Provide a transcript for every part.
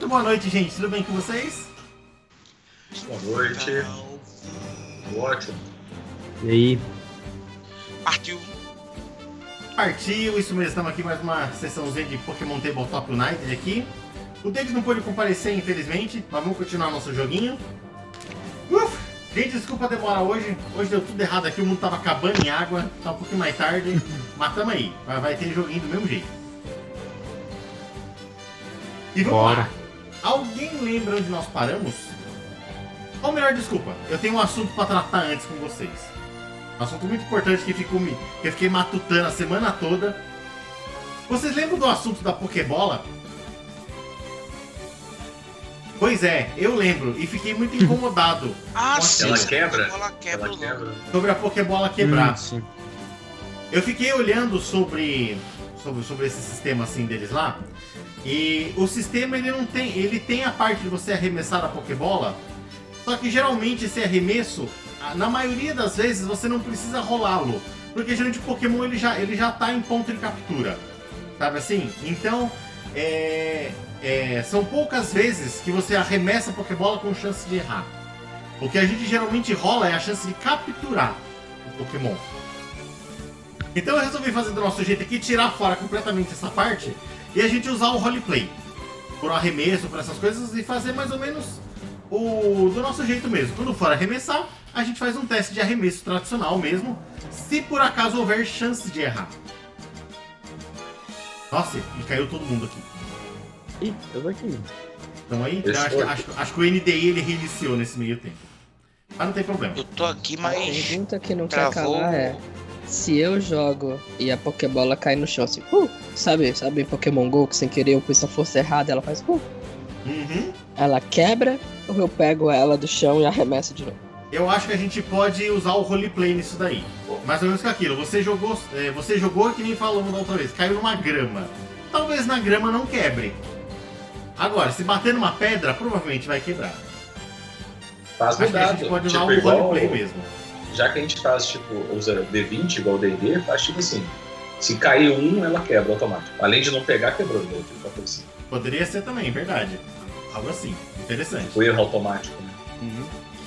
Muito boa noite, gente. Tudo bem com vocês? Boa noite. Ótimo. E aí? Partiu. Partiu, isso mesmo. Estamos aqui mais uma sessãozinha de Pokémon Tabletop United aqui. O David não pôde comparecer, infelizmente, mas vamos continuar nosso joguinho. Uf! Gente, desculpa a demora hoje. Hoje deu tudo errado aqui, o mundo tava acabando em água, tá um pouquinho mais tarde. Mas tamo aí, vai, vai ter joguinho do mesmo jeito. E vamos Bora. lá. Alguém lembra onde nós paramos? Ou melhor, desculpa, eu tenho um assunto pra tratar antes com vocês. Um assunto muito importante que, ficou, me- que eu fiquei matutando a semana toda. Vocês lembram do assunto da Pokébola? Pois é, eu lembro e fiquei muito incomodado Ah, sim. Ela quebra? Ela quebra Ela quebra. sobre a Pokébola quebrar. Hum, sim. Eu fiquei olhando sobre, sobre, sobre esse sistema assim deles lá. E o sistema ele não tem. Ele tem a parte de você arremessar a Pokébola. Só que geralmente esse arremesso, na maioria das vezes, você não precisa rolá-lo. Porque geralmente o Pokémon ele já, ele já tá em ponto de captura. Sabe assim? Então, é, é, são poucas vezes que você arremessa a Pokébola com chance de errar. O que a gente geralmente rola é a chance de capturar o Pokémon. Então eu resolvi fazer do nosso jeito aqui, tirar fora completamente essa parte e a gente usar o roleplay. Por arremesso, por essas coisas e fazer mais ou menos o do nosso jeito mesmo. Quando for arremessar, a gente faz um teste de arremesso tradicional mesmo, se por acaso houver chance de errar. Nossa, e caiu todo mundo aqui. Ih, eu tô aqui. Então aí, acho, acho, acho que o NDI ele reiniciou nesse meio tempo. Mas não tem problema. Eu tô aqui, A mas. pergunta que não quer calar é: se eu jogo e a Pokébola cai no chão assim, uh, sabe, sabe Pokémon GO que sem querer eu pus a força errada, ela faz, uh, Uhum. ela quebra ou eu pego ela do chão e arremesso de novo? Eu acho que a gente pode usar o roleplay nisso daí. Mais ou menos com aquilo. Você jogou, é, você jogou que nem falamos da outra vez, caiu numa grama. Talvez na grama não quebre. Agora, se bater numa pedra, provavelmente vai quebrar. Faz Acho que a gente pode usar Tipo, o igual, roleplay mesmo. Já que a gente faz, tipo, usa D20 igual D&D, faz tipo assim. Se cair um, ela quebra automático. Além de não pegar, quebrou. Né? Assim. Poderia ser também, verdade. Algo assim. Interessante. O erro automático, né?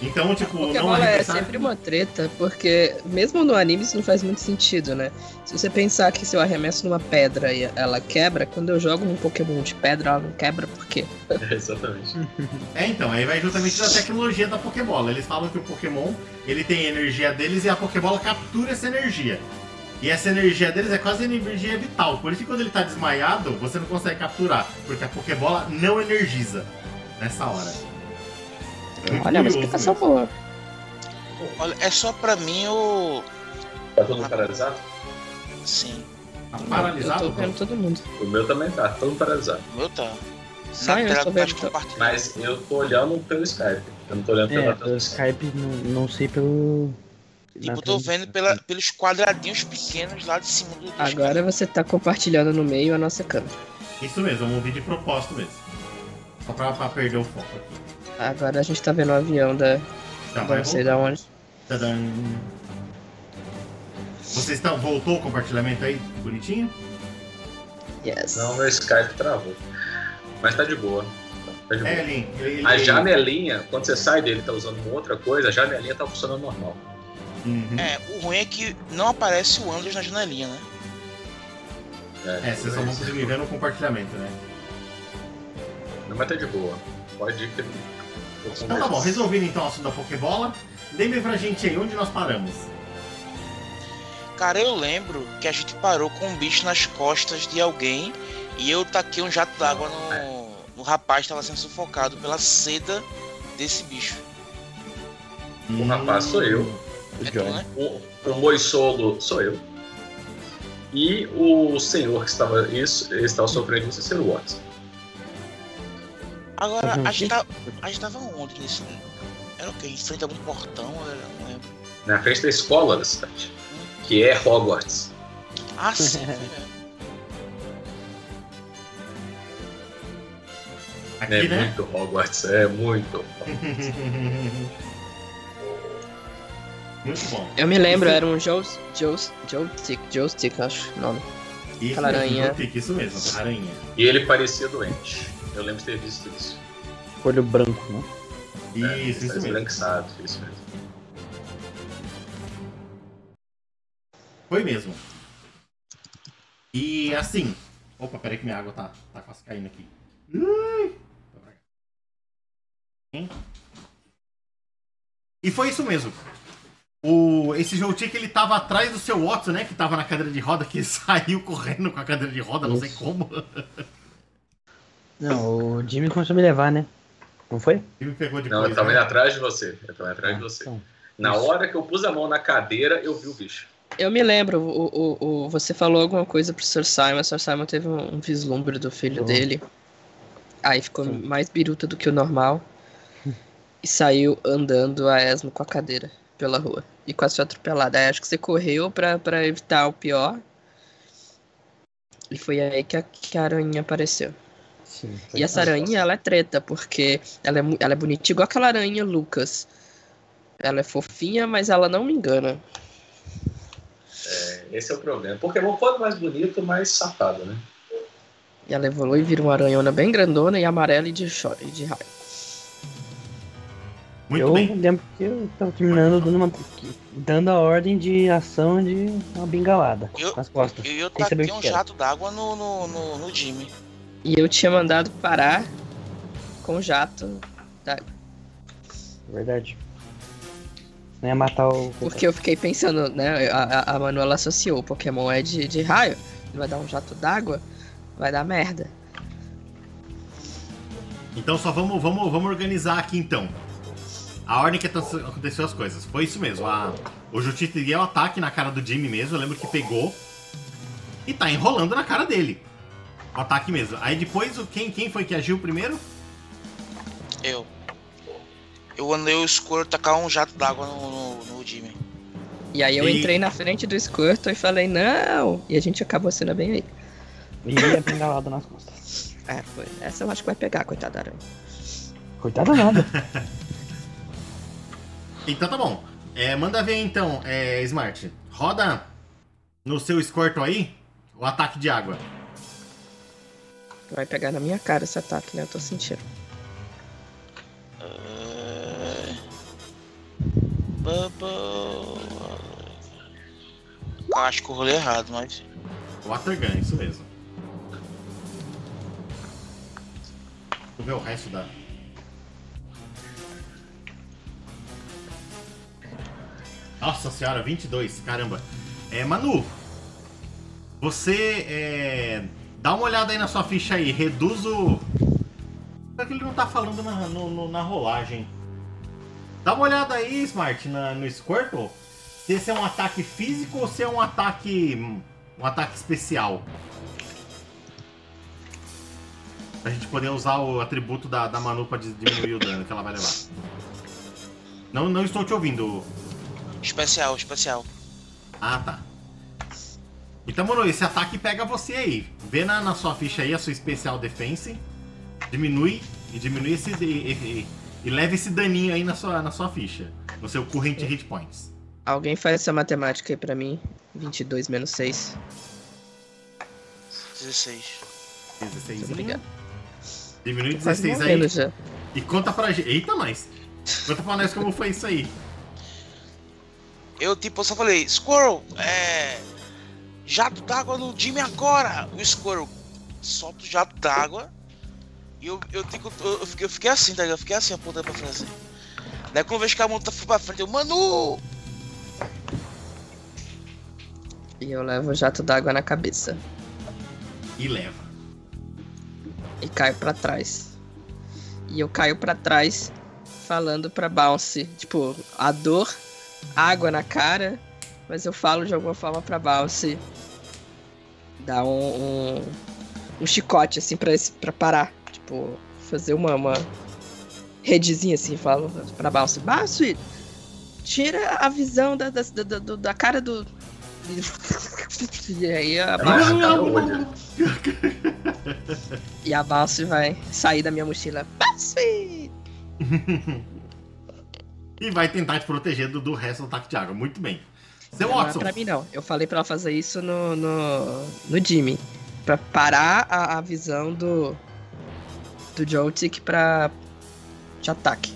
Então, tipo, não Pokébola é arremessar... sempre uma treta, porque mesmo no anime isso não faz muito sentido, né? Se você pensar que se eu arremesso numa pedra e ela quebra, quando eu jogo um Pokémon de pedra, ela não quebra, por quê? É, exatamente. É, então, aí vai justamente da tecnologia da Pokébola. Eles falam que o Pokémon, ele tem a energia deles e a Pokébola captura essa energia. E essa energia deles é quase energia vital. Por isso que quando ele tá desmaiado, você não consegue capturar. Porque a Pokébola não energiza nessa hora. É Olha, uma explicação boa. Olha, é só pra mim o. Tá todo mundo paralisado? Sim. Tá Eu paralisado? tô vendo todo mundo. O meu também tá, todo mundo paralisado. O meu tá. Sai, eu tá vendo. Mas eu tô olhando pelo Skype. Eu não tô olhando pela É, pelo transmissão. Skype, não, não sei pelo. Tipo, eu tô vendo pela, pelos quadradinhos pequenos lá de cima do. do Agora você tá compartilhando no meio a nossa câmera. Isso mesmo, eu ouvi de propósito mesmo. Só pra, pra perder o foco aqui. Agora a gente tá vendo o avião da. Vai não sei da onde. Vocês estão. Voltou o compartilhamento aí? Bonitinho? Yes. Não, meu Skype travou. Mas tá de boa. Tá de boa. É, Lin. Ele, A ele- janelinha, quando você sai dele tá usando uma outra coisa, a janelinha tá funcionando normal. Uhum. É, o ruim é que não aparece o Andros na janelinha, né? É, vocês só vão conseguir me ver no compartilhamento, né? Não, mas tá de boa. Pode ir que. Então tá bom, resolvido então o assunto da Pokébola. Lembre pra gente aí onde nós paramos. Cara, eu lembro que a gente parou com um bicho nas costas de alguém e eu taquei um jato d'água no, no rapaz que tava sendo sufocado pela seda desse bicho. O rapaz sou eu. O É tu, né? O, o Moisolo sou eu. E o senhor que estava, isso, estava sofrendo isso é ser o Watson. Agora, a gente, tá, a gente tava onde nesse. Era o quê? Em frente a algum portão? Não lembro. Na frente da escola da cidade. Que é Hogwarts. Ah, sim. é. Aqui, É né? muito Hogwarts, é muito. Muito bom. Eu me lembro, era um Joe- Joe- Joystick, Joystick, acho o nome. Isso Aquela mesmo, aranha. Isso mesmo, aranha. E ele parecia doente. Eu lembro de ter visto isso. Olho branco, né? É, Isso, tá isso mesmo. esbranquiçado, isso mesmo. Foi mesmo. E assim. Opa, peraí que minha água tá, tá quase caindo aqui. E foi isso mesmo. O, esse Joutik ele tava atrás do seu Watson, né? Que tava na cadeira de roda, que saiu correndo com a cadeira de roda, não sei Isso. como. Não, o Jimmy começou a me levar, né? Não foi? E me pegou Não, depois. eu tava né? indo atrás de você. Eu tava indo atrás de você. Então, Na isso. hora que eu pus a mão na cadeira, eu vi o bicho. Eu me lembro, o, o, o- você falou alguma coisa pro Sr. Simon, o Sr. Simon teve um, um vislumbre do filho Uhum. dele. Aí ficou Sim. mais biruta do que o normal. e saiu andando a esmo com a cadeira pela rua. E quase foi atropelada. Aí acho que você correu pra, pra evitar o pior. E foi aí que a, que a aranha apareceu. Sim, E essa aranha, ela é treta, porque ela é, ela é bonitinha, igual aquela aranha Lucas. Ela é fofinha, mas ela não me engana. É, esse é o problema. Pokémon quanto mais bonito, mais safado, né? E ela evolui e vira uma aranhona bem grandona e amarela e de, e de raio. Muito eu bem. lembro que eu tava terminando dando, uma, dando a ordem de ação de uma bengalada Eu- nas costas. E eu taquei o um jato d'água no, no, no, no Jimmy. E eu tinha mandado parar com o jato, Verdade. Não ia matar o. porque eu fiquei pensando, né? A, a- Manuela associou, o Pokémon é de, de raio, ele vai dar um jato d'água, vai dar merda. Então só vamos, vamos, vamos organizar aqui então. A ordem que aconteceu as coisas. Foi isso mesmo. A, o Jutiti deu ataque na cara do Jimmy mesmo. Eu lembro que pegou. E tá enrolando na cara dele. O ataque mesmo. Aí depois, o quem, quem foi que agiu primeiro? Eu. Eu andei o escuro tacar um jato d'água no, no, no Jimmy. E aí eu E- entrei na frente do Squirtle e falei, não! E a gente acabou sendo bem aí. E a bengalada nas costas. É, foi. Essa eu acho que vai pegar, coitada da aranha. Coitada nada. Então tá bom. É, manda ver então, é, Smart. Roda no seu Squirtle aí o ataque de água. Vai pegar na minha cara esse ataque, né? Eu tô sentindo. Bubble. Acho que eu rolei errado, mas. Water Gun, isso mesmo. Deixa eu ver o resto da. Nossa senhora, 22, caramba. É, Manu, você é, dá uma olhada aí na sua ficha aí, reduz o. Só que ele não tá falando na, no- no- na rolagem. Dá uma olhada aí, Smart, na- no Squirtle. Se esse é um ataque físico ou se é um ataque. um ataque especial. Pra gente poder usar o atributo da, da Manu pra diminuir o dano que ela vai levar. Não, não estou te ouvindo. Especial, especial. Ah, tá. Então, Manu, esse ataque pega você aí. Vê na, na sua ficha aí a sua especial defense. Diminui e diminui esse. E, e, e leva esse daninho aí na sua, na sua ficha. No seu current hit points. Alguém faz essa matemática aí pra mim. 22 menos 6. 16. 16. Muito obrigado. Diminui Quase 16 aí. já. E conta pra gente. Eita, nós! Conta pra nós como foi isso aí. Eu, tipo, só falei, Squirrel, é. Jato d'água no Jimmy agora! O Squirrel solta o jato d'água. E eu, eu, eu, eu fiquei, eu fiquei assim, tá ligado? Eu fiquei assim, apontando pra frente. Daí quando eu vejo que a mão tá foi pra frente, eu, Manu! E eu levo o jato d'água na cabeça. E leva. E caio pra trás. E eu caio pra trás falando pra Bounce. Tipo, a dor, água na cara. Mas eu falo de alguma forma pra Bounce. Dar um, um, um chicote assim pra, esse- pra parar. Tipo, fazer uma, uma redezinha assim. Falo pra Bounce. Bounce, tira a visão da, da, da, da- da cara do. E aí a. Cara, olha. E a Bounce vai sair da minha mochila. Bounce! E vai tentar te proteger do, do resto do ataque de água. Muito bem. Seu Não é Watson. pra mim, não. Eu falei pra ela fazer isso no, no, no Jimmy. Pra parar a, a visão do. do Joltik pra. de ataque.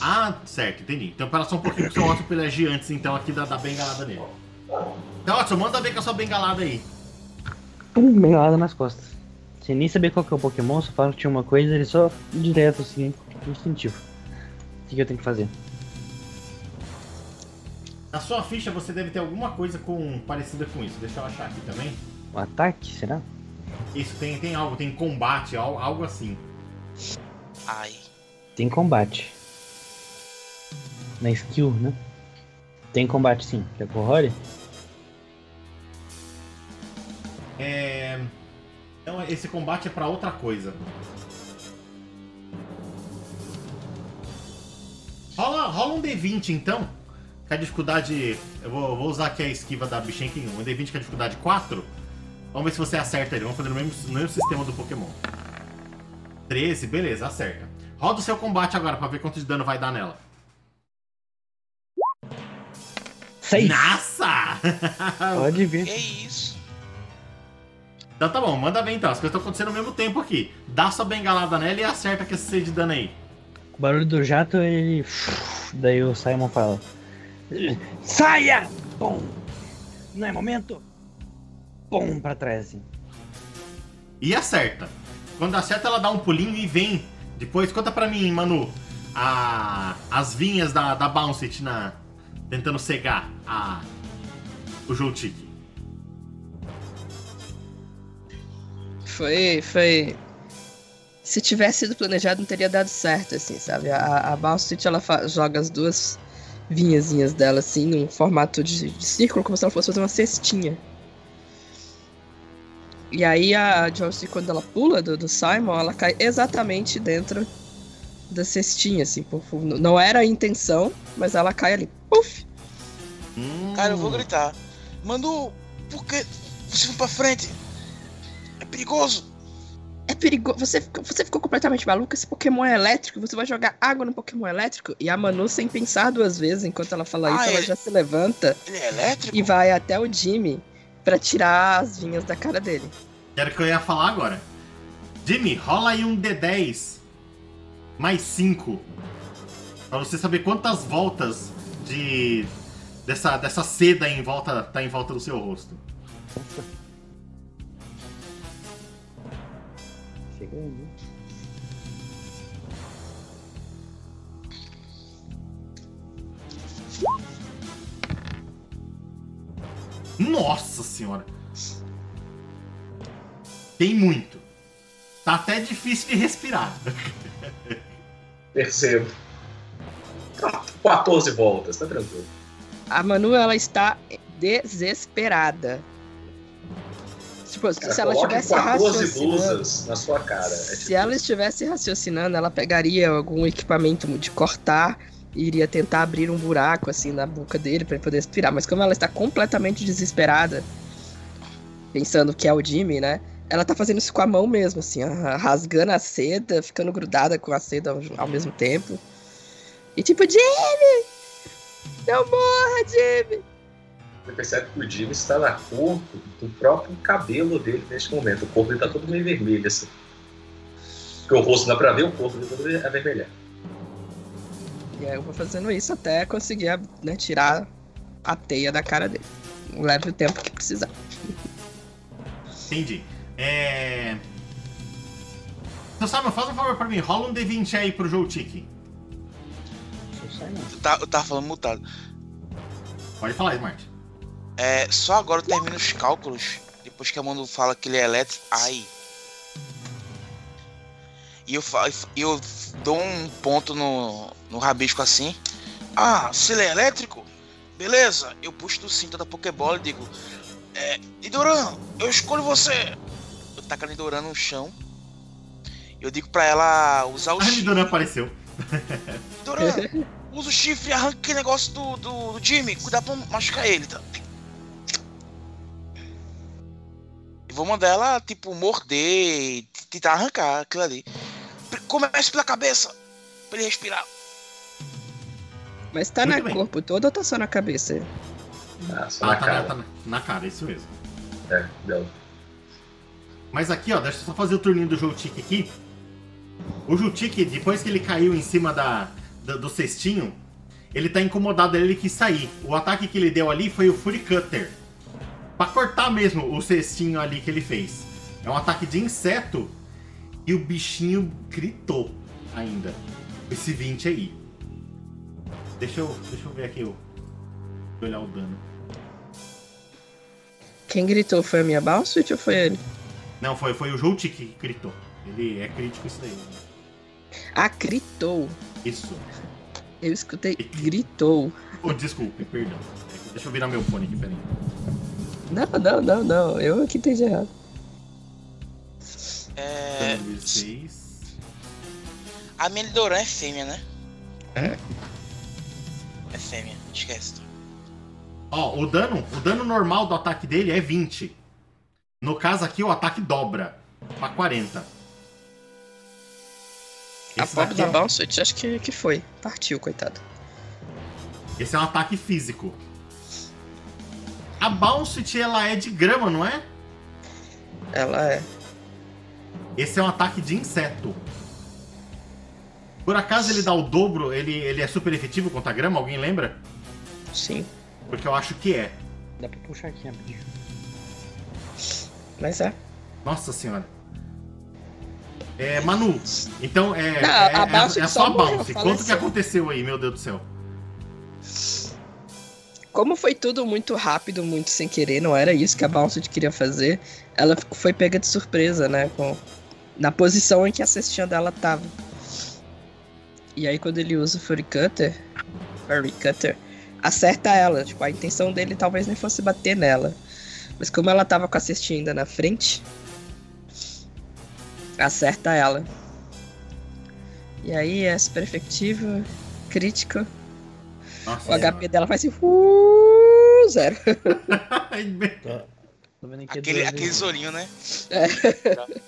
Ah, certo, entendi. Então pera só um pouquinho que o Otto pelear antes, então, aqui da, da bengalada nele. Então, Otto, manda ver com a sua bengalada aí. Pum, bengalada nas costas. Sem nem saber qual que é o Pokémon, só fala que tinha uma coisa, ele só direto assim, instintivo. O que eu tenho que fazer? Na sua ficha você deve ter alguma coisa com parecida com isso. Deixa eu achar aqui também. O ataque, será? Isso, tem, tem algo, tem combate, al- algo assim. Ai. Tem combate. Na skill, né? Tem combate sim. Quer que role? É... Então esse combate é pra outra coisa. Rola, rola um D20 então. Que a dificuldade. Eu vou, vou usar aqui a esquiva da Bichenkin 1. Um D20 com a dificuldade 4. Vamos ver se você acerta ele. Vamos fazer no mesmo, no mesmo sistema do Pokémon. 13, beleza, acerta. Roda o seu combate agora pra ver quanto de dano vai dar nela. Seis! Nossa! Pode vir. Que isso? Então tá bom, manda bem então. As coisas estão acontecendo ao mesmo tempo aqui. Dá sua bengalada nela e acerta que esse de dano aí. O barulho do jato, ele. Daí o Simon fala: Saia! Pum! Não é momento? Pum, pra trás assim. E acerta. Quando acerta, ela dá um pulinho e vem. Depois, conta pra mim, Manu. A, as vinhas da, da Bouncet na, tentando cegar a, o Joltik. Foi. Foi. Se tivesse sido planejado, não teria dado certo, assim, sabe? A, a Balstit, ela joga as duas vinhazinhas dela, assim, num formato de, de círculo, como se ela fosse fazer uma cestinha. E aí a Joyce, quando ela pula do, do Simon, ela cai exatamente dentro da cestinha, assim. por- por- não era a intenção, mas ela cai ali. Puf! Hum, Cara, eu vou gritar. Manu, por que você foi pra frente? É perigoso. É perigoso. Você, ficou- você ficou completamente maluca? Esse Pokémon é elétrico. Você vai jogar água no Pokémon elétrico? E a Manu, sem pensar duas vezes enquanto ela fala Ah, isso, ela ele- já se levanta Ele é elétrico? e vai até o Jimmy pra tirar as vinhas da cara dele. Era o que eu ia falar agora. Jimmy, rola aí um D10 mais 5. Pra você saber quantas voltas de. dessa, dessa seda em volta, tá em volta do seu rosto. Chega aí. Nossa senhora! Tem muito. Tá até difícil de respirar. Percebo. Tá, 14 voltas, tá tranquilo. A Manu, ela está desesperada. Tipo, Cara, se ela estivesse 14 raciocinando... na sua cara. É Se tipo ela isso. estivesse raciocinando, ela pegaria algum equipamento de cortar e iria tentar abrir um buraco assim na boca dele para ele poder respirar. Mas como ela está completamente desesperada, pensando que é o Jimmy, né? Ela tá fazendo isso com a mão mesmo, assim, rasgando a seda, ficando grudada com a seda ao, ao mesmo tempo. E tipo, Jimmy! Não morra, Jimmy! Você percebe que o Jimmy está na cor do próprio cabelo dele neste momento. O corpo dele tá todo meio vermelho, assim. Porque o rosto não dá pra ver, o corpo dele tá todo avermelhado. E aí eu vou fazendo isso até conseguir né, tirar a teia da cara dele. Leve o tempo que precisar. Entendi. É. Então, Simon, faz um favor pra mim. Rola um D20 aí pro. Sou Simon. Eu tava, eu tava falando mutado. Pode falar, Smart. É, só agora eu termino os cálculos. Depois que a Manu fala que ele é elétrico. Ai. E eu, fa- e eu dou um ponto no, no rabisco assim. Ah, se ele é elétrico? Beleza. Eu puxo do cinto da Pokébola e digo. É, Nidoran, eu escolho você. Eu taco a Nidoran no chão. Eu digo pra ela usar o A. Nidoran apareceu. Nidoran, usa o chifre e arranca aquele negócio do, do, do Jimmy. Cuidado pra não machucar ele, tá? Vou mandar ela, tipo, morder e tentar arrancar aquilo ali. Comece pela cabeça, pra ele respirar. Mas tá Muito no bem. corpo todo ou tá só na cabeça? Ah, só Ah, na tá, cara. na, tá na- na cara, isso mesmo. É, deu. Mas aqui, ó, deixa eu só fazer o turninho do Joltik aqui. O Jutik, depois que ele caiu em cima da, da- do cestinho, ele tá incomodado, ele quis sair. O ataque que ele deu ali foi o Fury Cutter. Pra cortar mesmo o cestinho ali que ele fez. É um ataque de inseto e o bichinho gritou ainda. Esse 20 aí. Deixa eu, deixa eu ver aqui o. Olhar o dano. Quem gritou foi a minha Balsuit ou foi ele? Não, foi, foi o Jolt que gritou. Ele é crítico isso daí. Ah, gritou. Isso. Eu escutei gritou. Oh, desculpe, perdão. É Deixa eu virar meu fone aqui, peraí. Não, não, não, não. Eu que entendi errado. É, Dano de 6. a Melidoran é fêmea, né? É. É fêmea, esquece. Ó, o dano, o dano normal do ataque dele é 20. No caso aqui, o ataque dobra pra 40. A Esse pobre daqui da é- Balsuit acho que, que foi. Partiu, coitado. Esse é um ataque físico. A Bouncet, ela é de grama, não é? Ela é. Esse é um ataque de inseto. Por acaso ele dá o dobro, ele, ele é super efetivo contra a grama? Alguém lembra? Sim. Porque eu acho que é. Dá pra puxar aqui, rapidinho. Mas é. Nossa senhora. É, Manu, então é, Não, é, a é- Bounce é só a Bounce. Quanto que faleceu. aconteceu aí, meu Deus do céu? Como foi tudo muito rápido, muito sem querer, não era isso que a Bounced queria fazer, ela foi pega de surpresa, né? Com, na posição em que a cestinha dela tava. E aí quando ele usa o Fury Cutter, Fury Cutter, acerta ela. Tipo, a intenção dele talvez nem fosse bater nela. Mas como ela tava com a cestinha ainda na frente, acerta ela. E aí é super efetivo, crítico. Nossa O senhora. HP dela faz assim. uh, zero. Aqui Aquele, aquele vezes. zorinho, né?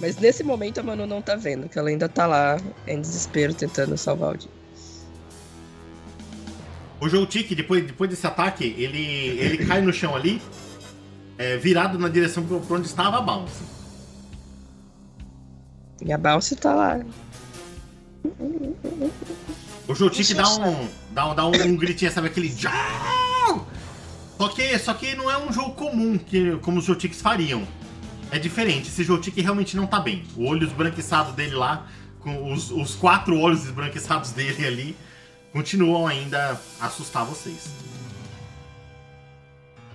Mas nesse momento a Manu não tá vendo, que ela ainda tá lá em desespero tentando salvar o dia. O Joltik, depois, depois desse ataque, ele, ele cai no chão ali, é, virado na direção pra pra onde estava a Bounce. E a Bounce tá lá. O Isso dá um, dá, um, dá um, um gritinho, sabe? Aquele. "Jau!" Só que, só que não é um jogo comum, que, como os Joltiks fariam. É diferente, esse Joltik realmente não tá bem. O olho esbranquiçado dele lá, com os, os quatro olhos esbranquiçados dele ali, continuam ainda a assustar vocês.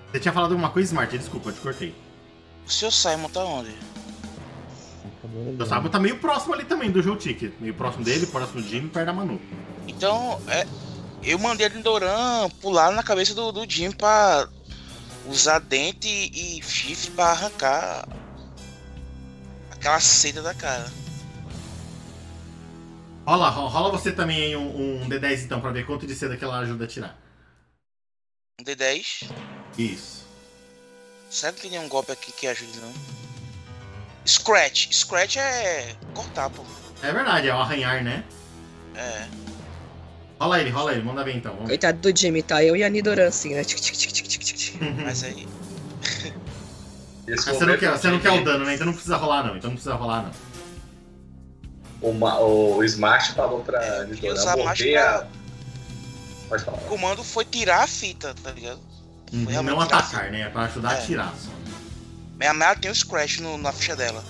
Você tinha falado alguma coisa, Smart? Desculpa, eu te cortei. O seu Simon tá onde? O Sabo tá meio próximo ali também do Joltik. Meio próximo dele, próximo do Jimmy, perto da Manu. Então, é, eu mandei a Lindoran pular na cabeça do, do Jim pra usar dente e chifre pra arrancar aquela seda da cara. Rola, ro- rola você também aí um, um D10 então, pra ver quanto de seda que ela ajuda a tirar. Um D10. Isso. Será que não tem nenhum golpe aqui que ajude não? Scratch. Scratch é cortar, pô. É verdade, é o arranhar, né? É. Rola ele, rola ele, manda ver então. Vamos. Coitado do Jimmy, tá? Eu e a Nidoran assim, né? Tic, tic, tic, tic, tic, tic. Mas aí. Você não, quer, você não de- quer o dano, né? Então não precisa rolar não. Então não precisa rolar não. O, Ma- o Smart falou pra É, Nidoran pra- a... Pode falar. O comando foi tirar a fita, tá ligado? Uhum, realmente não atacar, né? É pra ajudar a É. tirar só. Minha Mela tem o Scratch no- na ficha dela.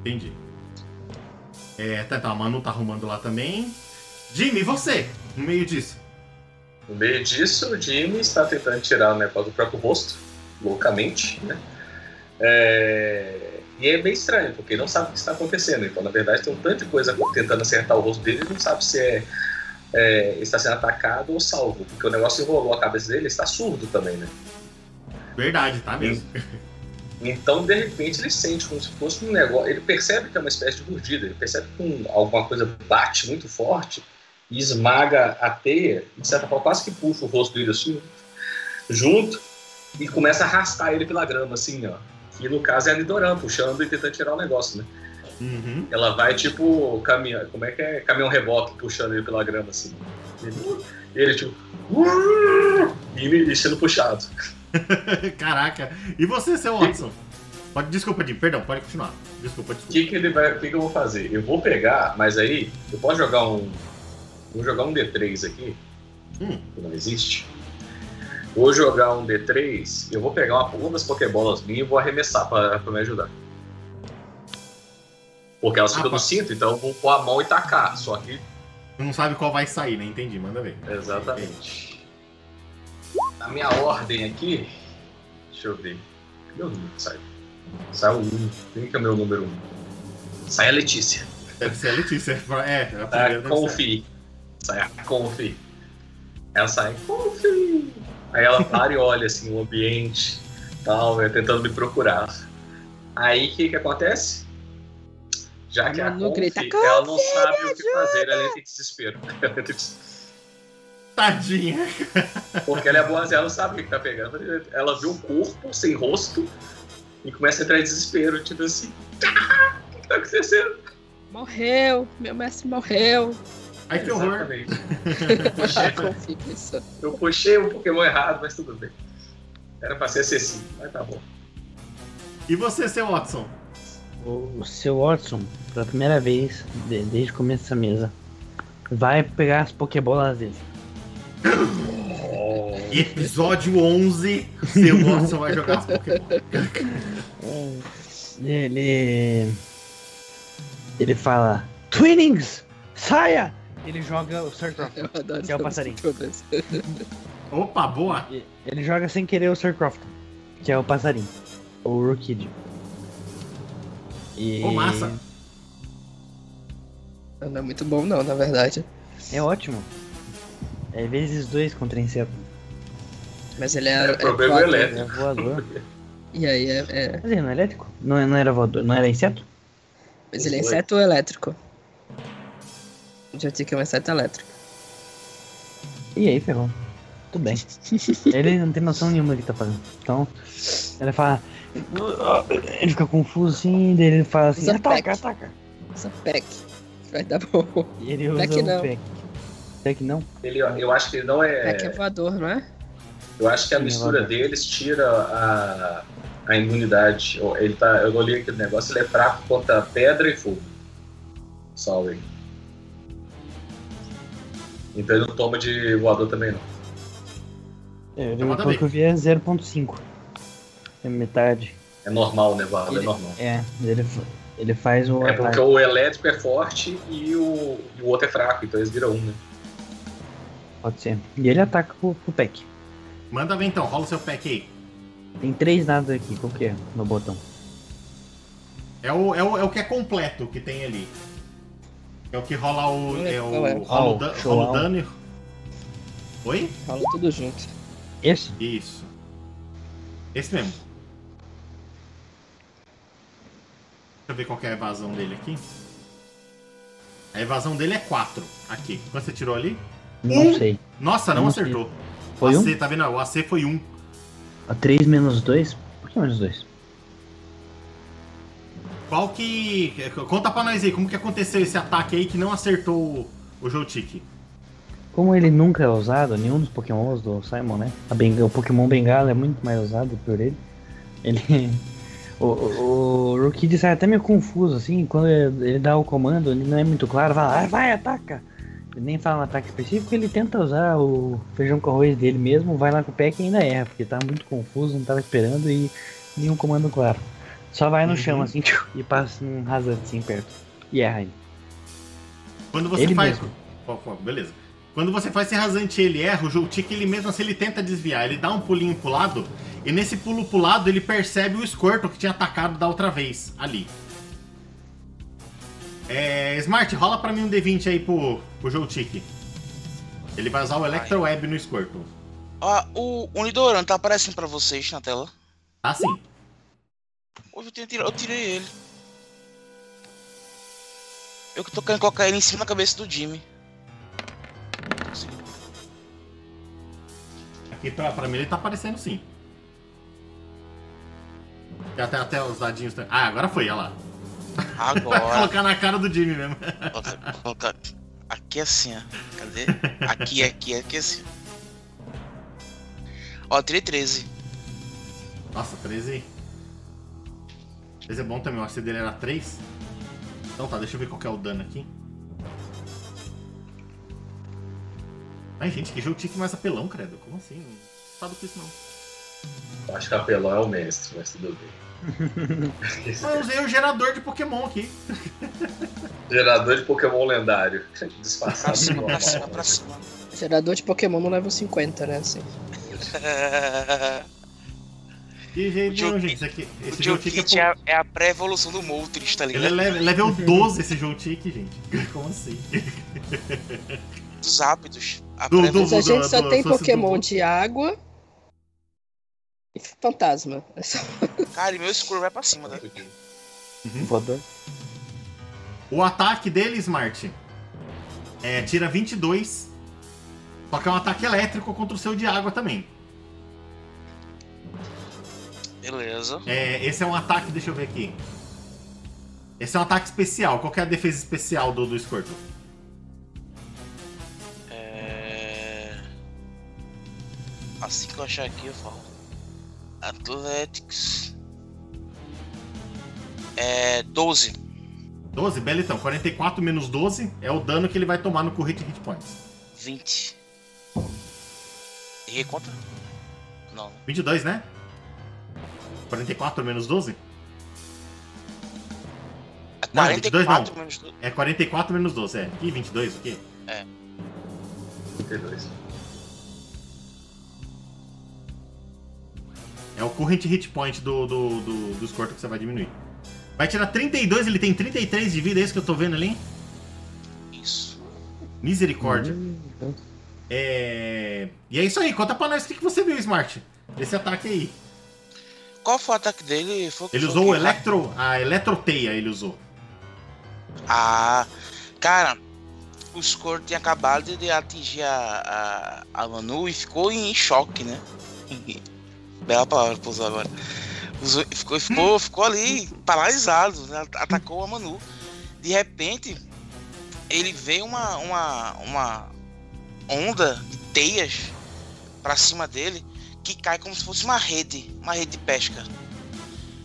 Entendi. É, tá, então a Manu tá arrumando lá também. Jimmy, você? No meio disso. No meio disso, o Jimmy está tentando tirar o negócio do próprio rosto, loucamente, né? É, E é meio estranho, porque ele não sabe o que está acontecendo. Então, na verdade, tem um tanto de coisa tentando acertar o rosto dele, ele não sabe se é, é, está sendo atacado ou salvo, porque o negócio enrolou a cabeça dele, ele está surdo também, né? Verdade, tá mesmo. Então, de repente, ele sente como se fosse um negócio. Ele percebe que é uma espécie de mordida, ele percebe que um- alguma coisa bate muito forte e esmaga a teia, e de certa forma, quase que puxa o rosto dele assim, junto, e começa a arrastar ele pela grama, assim, ó. Que no caso é a Nidoran, puxando e tentando tirar o negócio, né? Uhum. Ela vai tipo caminhão, como é que é? Caminhão reboque puxando ele pela grama, assim. E ele tipo. E e sendo puxado. Caraca. E você, seu Watson? Pode, desculpa, Jimmy, perdão, pode continuar. Desculpa, O desculpa. que, que ele vai. O que, que eu vou fazer? Eu vou pegar, mas aí eu posso jogar um. Vou jogar um D3 aqui, Hum. que não existe. Vou jogar um D3 eu vou pegar uma, uma das Pokébolas minhas e vou arremessar pra, pra me ajudar. Porque elas Ah, ficam no cinto, então eu vou pôr a mão e tacar. Só que. Não sabe qual vai sair, né? Entendi, manda ver. Exatamente. A minha ordem aqui. Deixa eu ver. Cadê o número que sai? Sai o 1. Quem que é o meu número 1? Sai a Letícia. Deve ser a Letícia. É, a primeira Tá, deve ser. Confi. Sai a Confi. Ela sai, Confi. Aí ela para e olha assim o ambiente, tal, né, tentando me procurar. Aí o que que acontece? Já A que a Confi, ela não "Confi, sabe o que fazer, ela entra em desespero. Tadinha. Porque ela é boa, ela não sabe o que tá pegando. Ela vê o corpo sem rosto e começa a entrar em desespero, tipo assim, "Ah, o que, tá acontecendo? Morreu, meu mestre morreu. Ai, que horror. Nisso. Eu puxei o Pokémon errado, mas tudo bem. Era pra ser acessível, mas tá bom. E você, seu Watson? O seu Watson, pela primeira vez, de- desde o começo dessa mesa, vai pegar as Pokébolas dele. Episódio 11, seu Watson vai jogar as Pokémon. Ele. Ele fala: Twinnings! Saia! Ele joga o adoro Que é o passarinho. Opa, boa. Ele joga sem querer o Surcroft, que é o passarinho. O Rookid. E. Ô, massa. Não é muito bom não, na verdade. É ótimo. É vezes dois contra inseto. Mas ele é. É, o problema voador. é É elétrico. voador. E aí é. é- Quer dizer, não é elétrico? Não, é- não era voador, não era inseto? Mas ele é inseto ou elétrico? O Jotic é um inseto elétrico. E aí, ferrou. Tudo bem. ele não tem noção nenhuma do que tá fazendo. Então, ele fala. Ele fica confuso assim, daí ele fala assim: Usa ataca, pack. ataca. Essa pack. Vai dar bom. E ele usa Pack o não. pack. Pack não? Ele, eu acho que ele não é. Pack é voador, não é? Eu acho que a Sim, mistura deles tira a, a imunidade. Ele tá, eu olhei aquele negócio, ele é fraco contra pedra e fogo. Sorry. Então ele não toma de voador também não. É, Ele, pelo que eu vi, é 0.5. É metade. É normal, né, voador? É Ele- normal. É, ele, ele faz o. É porque ataque. o elétrico é forte e o, e o outro é fraco, então eles viram um, né? Pode ser. E ele ataca com o pack. Manda ver então, rola o seu pack aí. Tem três dados aqui, qual que é? No botão. É o, é o, é o que é completo que tem ali. É o que rola o. É o, Qual é? rola o, da- o rola o dano. e- Oi? Fala tudo junto. Esse? Isso. Esse mesmo. Deixa eu ver qual que é a evasão dele aqui. A evasão dele é 4 aqui. Quanto você tirou ali? Não Um. sei. Nossa, não Não acertou. Foi o um? AC, tá vendo? O AC foi 1. A 3 menos 2? Por que menos 2? Qual que. Conta pra nós aí, como que aconteceu esse ataque aí que não acertou o, Joltik? Como ele nunca é usado, nenhum dos pokémons do Simon, né? A Benga- o Pokémon Bengala é muito mais usado por ele. Ele. O, o, o Rookid sai até meio confuso, assim, quando ele, ele dá o comando, ele não é muito claro, fala, ah, vai, ataca! Ele nem fala um ataque específico, ele tenta usar o feijão com arroz dele mesmo, vai lá com o pack e ainda erra, porque tá muito confuso, não tava esperando e nenhum comando claro. Só vai no Uhum. chão, assim, e passa um rasante assim perto. E erra ainda. Quando você Ele faz. mesmo. Beleza. Quando você faz esse rasante e ele erra, o Joltik ele mesmo assim ele tenta desviar. Ele dá um pulinho pro lado. E nesse pulo pro lado ele percebe o Squirtle que tinha atacado da outra vez ali. É. Smart, rola pra mim um D20 aí pro, pro. Ele vai usar o Electro Web no Squirtle. Ó, o Unidoran tá aparecendo pra vocês na tela. Tá sim. Hoje eu, tirado- eu tirei ele. Eu que tô querendo colocar ele em cima da cabeça do Jimmy. Aqui pra, pra mim ele tá aparecendo sim. E até, até os dadinhos. Ah, agora foi, olha lá. Agora. colocar na cara do Jimmy mesmo. coloca, coloca aqui assim, ó. Cadê? Aqui, aqui, aqui assim. Ó, tirei 13. Nossa, 13. Esse é bom também, o AC dele era 3. Então tá, deixa eu ver qual que é o dano aqui. Ai, gente, que jogo tique mais apelão, credo. Como assim? Não sabe com isso não. Acho que apelão é o mestre, mas tudo bem. Eu usei o gerador de Pokémon aqui. Gerador de Pokémon lendário. Disfarçado. Pra cima, pra cima, pra cima. Gerador de Pokémon no level 50, né? Assim. Que jeito O Joe não, Kit- gente. Isso aqui, O esse tique é, é, a- é a pré-evolução do Moltres, tá Ele é ligado? level, level 12 esse tique, gente. Como assim? Dos hábitos. A Do- pré-evolução. Mas a do- gente só do- tem Pokémon do- de água e fantasma. É só- Cara, e meu escuro vai pra cima, tá? Voador. O ataque dele, Smart, é, tira 22. Só que é um ataque elétrico contra o seu de água também. Beleza. É, esse é um ataque, deixa eu ver aqui. Esse é um ataque especial. Qual que é a defesa especial do, do Squirtle? É... Assim que eu achar aqui, eu falo. Athletics. É. 12. 12? Beleza, então. 44 menos 12 é o dano que ele vai tomar no Current Hit Points. 20. Errei conta? Não. 22, né? 44 menos 12? É Não, 22 44 não. menos 12. É 44 menos 12, é. Ih, 22, o quê? 32. É o Current Hit Point do, do, do, do Squirtle que você vai diminuir. Vai tirar 32, ele tem 33 de vida, é isso que eu tô vendo ali? Isso. Misericórdia. Hum, então, É... E é isso aí, conta pra nós o que, que você viu, Smart. Desse ataque aí. Qual foi o ataque dele? Foi Ele usou o Electro. A Eletroteia ele usou. Ah, cara, o Score tinha acabado de atingir a, a, a Manu e ficou em choque, né? Bela palavra pra usar agora. Ficou, ficou, ficou ali paralisado, né? atacou a Manu. De repente, ele vê uma, uma, uma onda de teias pra cima dele que cai como se fosse uma rede, uma rede de pesca.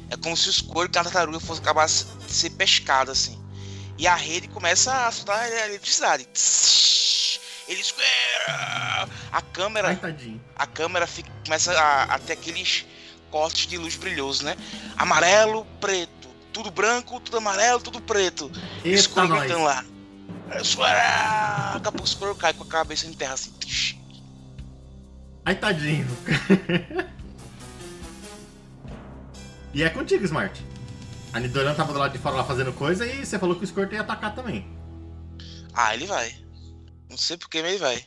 É como se o escolho da tartaruga fosse acabar de ser pescado assim. E a rede começa a soltar a eletricidade. Ele esquerda. A câmera, Ai, a câmera fica- começa a, a ter aqueles cortes de luz brilhoso, né? Amarelo, preto, tudo branco, tudo amarelo, tudo preto. Eita, Escuro nós. gritando lá. Esquerda. Daqui a pouco o escuro cai com a cabeça em terra assim. Ai, tadinho. e é contigo, Smart. A Nidoran tava do lado de fora lá fazendo coisa e você falou que o Squirtle ia atacar também. Ah, ele vai. Não sei porquê, mas ele vai.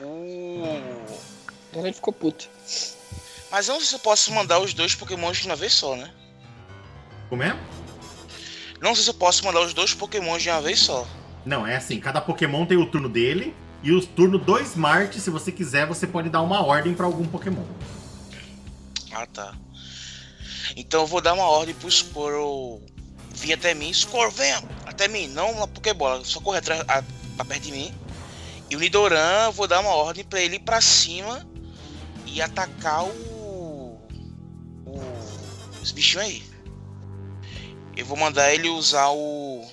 Uh. Agora ele ficou puto. Mas eu não sei se eu posso mandar os dois pokémons de uma vez só, né? Como é? Não sei se eu posso mandar os dois pokémons de uma vez só. Não, é assim, cada Pokémon tem o turno dele. E o turno do Smart, se você quiser, você pode dar uma ordem pra algum Pokémon. Ah, tá. Então eu vou dar uma ordem pro Squirrel vir até mim. Squirrel, venha até mim. Não uma Pokébola, só correr atrás, a, pra perto de mim. E o Nidoran, vou dar uma ordem pra ele ir pra cima e atacar o... o... Esse bichinho aí. Eu vou mandar ele usar o...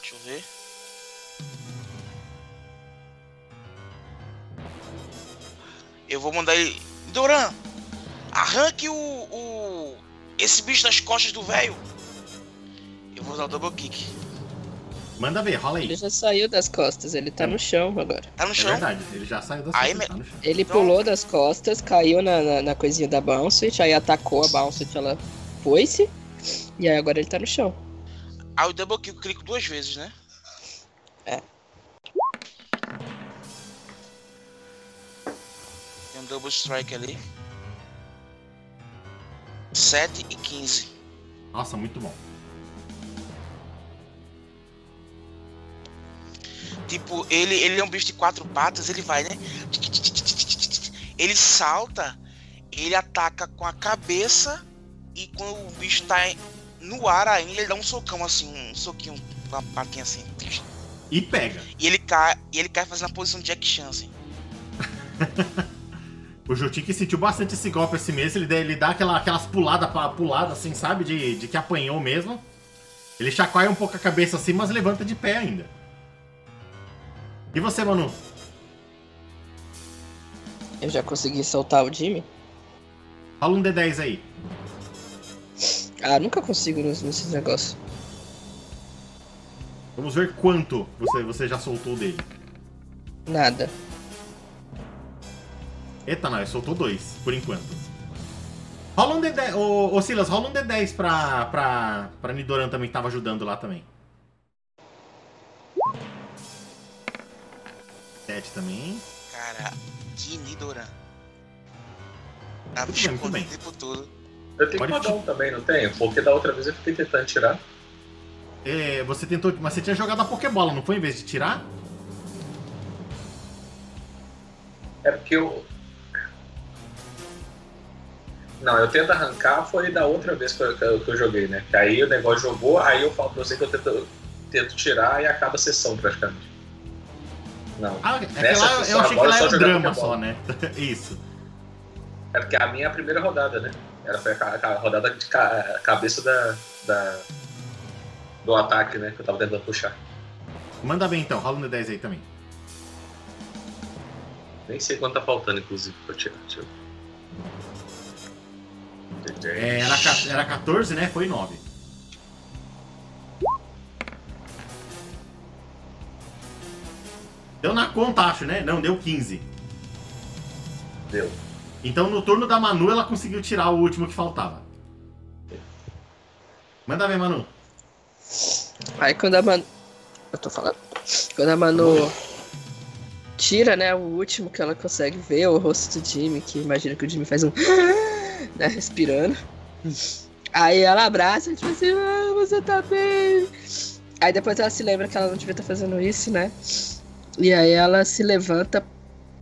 Deixa eu ver. Eu vou mandar ele... Nidoran, arranque o, o... Esse bicho das costas do velho. Eu vou dar o double kick. Manda ver, rola aí. Ele já saiu das costas, ele tá no chão agora. Tá no É chão. verdade, ele já saiu da Aí, sua, me- tá no chão. Ele Então- pulou das costas, caiu na, na, na coisinha da Bouncet, aí atacou a Bouncet, ela foi-se. E aí agora ele tá no chão. Aí o double eu clico duas vezes, né? É. Tem um double strike ali. 7 e 15. Nossa, muito bom. Tipo, ele, ele é um bicho de quatro patas, ele vai, né? Ele salta, ele ataca com a cabeça e quando o bicho tá no ar ainda, ele dá um socão assim, um soquinho com a patinha assim. E pega. E ele cai, e ele cai fazendo a posição de Jack Chan, assim. O Jotik sentiu bastante esse golpe assim mesmo. Ele, dá- ele dá aquela, aquelas puladas pulada, assim, sabe? De, de que apanhou mesmo. Ele chacoalha um pouco a cabeça assim, mas levanta de pé ainda. E você, Manu? Eu já consegui soltar o Jimmy? Fala um D10 aí. Ah, nunca consigo nesses negócios. Vamos ver quanto você, você já soltou dele. Nada. Eita, não, soltou dois, por enquanto. Rola um D10. Ô, ô Silas, rola um D10 pra, pra, pra Nidoran também, que tava ajudando lá também. 7 também. Cara, que Nidoran. Escondido bem. o tempo todo. Eu tenho Pode que rodar um também, não tenho? Porque da outra vez eu fiquei tentando tirar. É, você tentou. Mas você tinha jogado a Pokébola, não foi? Em vez de tirar? É porque eu. Não, eu tento arrancar foi da outra vez que eu, que eu- que eu joguei, né? Que aí o negócio jogou, aí eu falo pra você que eu tento, tento tirar e acaba a sessão praticamente. Não. Ah, é Nessa lá, eu achei que lá só era um jogar drama só, né? Isso. É porque a minha é a primeira rodada, né? Ela foi a, a rodada de ca- cabeça da, da- do ataque, né? Que eu tava tentando puxar. Manda bem então, rola um D10 aí também. Nem sei quanto tá faltando, inclusive, pra tirar. Deixa eu... É, era, era 14, né? Foi 9. Deu na conta, acho, né? Não, deu 15. Deu. Então no turno da Manu ela conseguiu tirar o último que faltava. Manda ver, Manu. Aí quando a Manu. Eu tô falando. Quando a Manu tira, né, o último que ela consegue ver, o rosto do Jimmy, que imagina que o Jimmy faz um. né, respirando. Aí ela abraça, tipo assim, ah, você tá bem. Aí depois ela se lembra que ela não devia estar fazendo isso, né? E aí ela se levanta,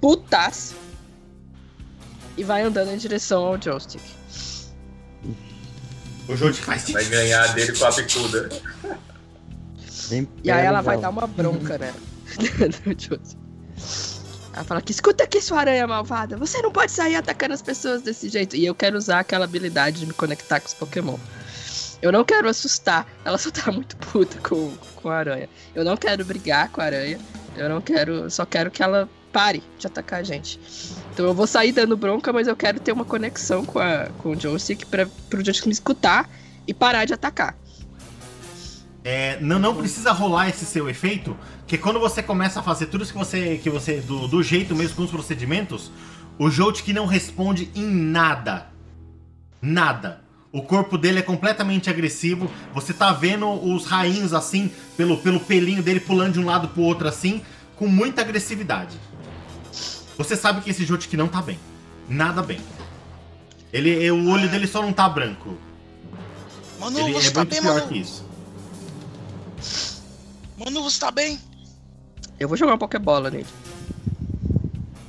putaço, e vai andando em direção ao joystick. O faz Vai ganhar dele com a bicuda. E aí ela vai dar uma bronca, né? Ela fala que escuta aqui, sua aranha malvada. Você não pode sair atacando as pessoas desse jeito. E eu quero usar aquela habilidade de me conectar com os Pokémon. Eu não quero assustar. Ela só tá muito puta com, com a aranha. Eu não quero brigar com a aranha. Eu não quero. Só quero que ela pare de atacar a gente. Então eu vou sair dando bronca, mas eu quero ter uma conexão com, a, com o joystick pra, pro joystick me escutar e parar de atacar. É, não, não precisa rolar esse seu efeito, que quando você começa a fazer tudo isso que você. que você. do, do jeito mesmo com os procedimentos, o Jolt não responde em nada. Nada. O corpo dele é completamente agressivo. Você tá vendo os rainhos assim, pelo, pelo pelinho dele pulando de um lado pro outro assim, com muita agressividade. Você sabe que esse Jolt não tá bem. Nada bem. Ele, o olho dele só não tá branco. Manu, Ele você é tá muito bem, pior Manu? que isso. Manu, você tá bem? Eu vou jogar uma Pokébola nele.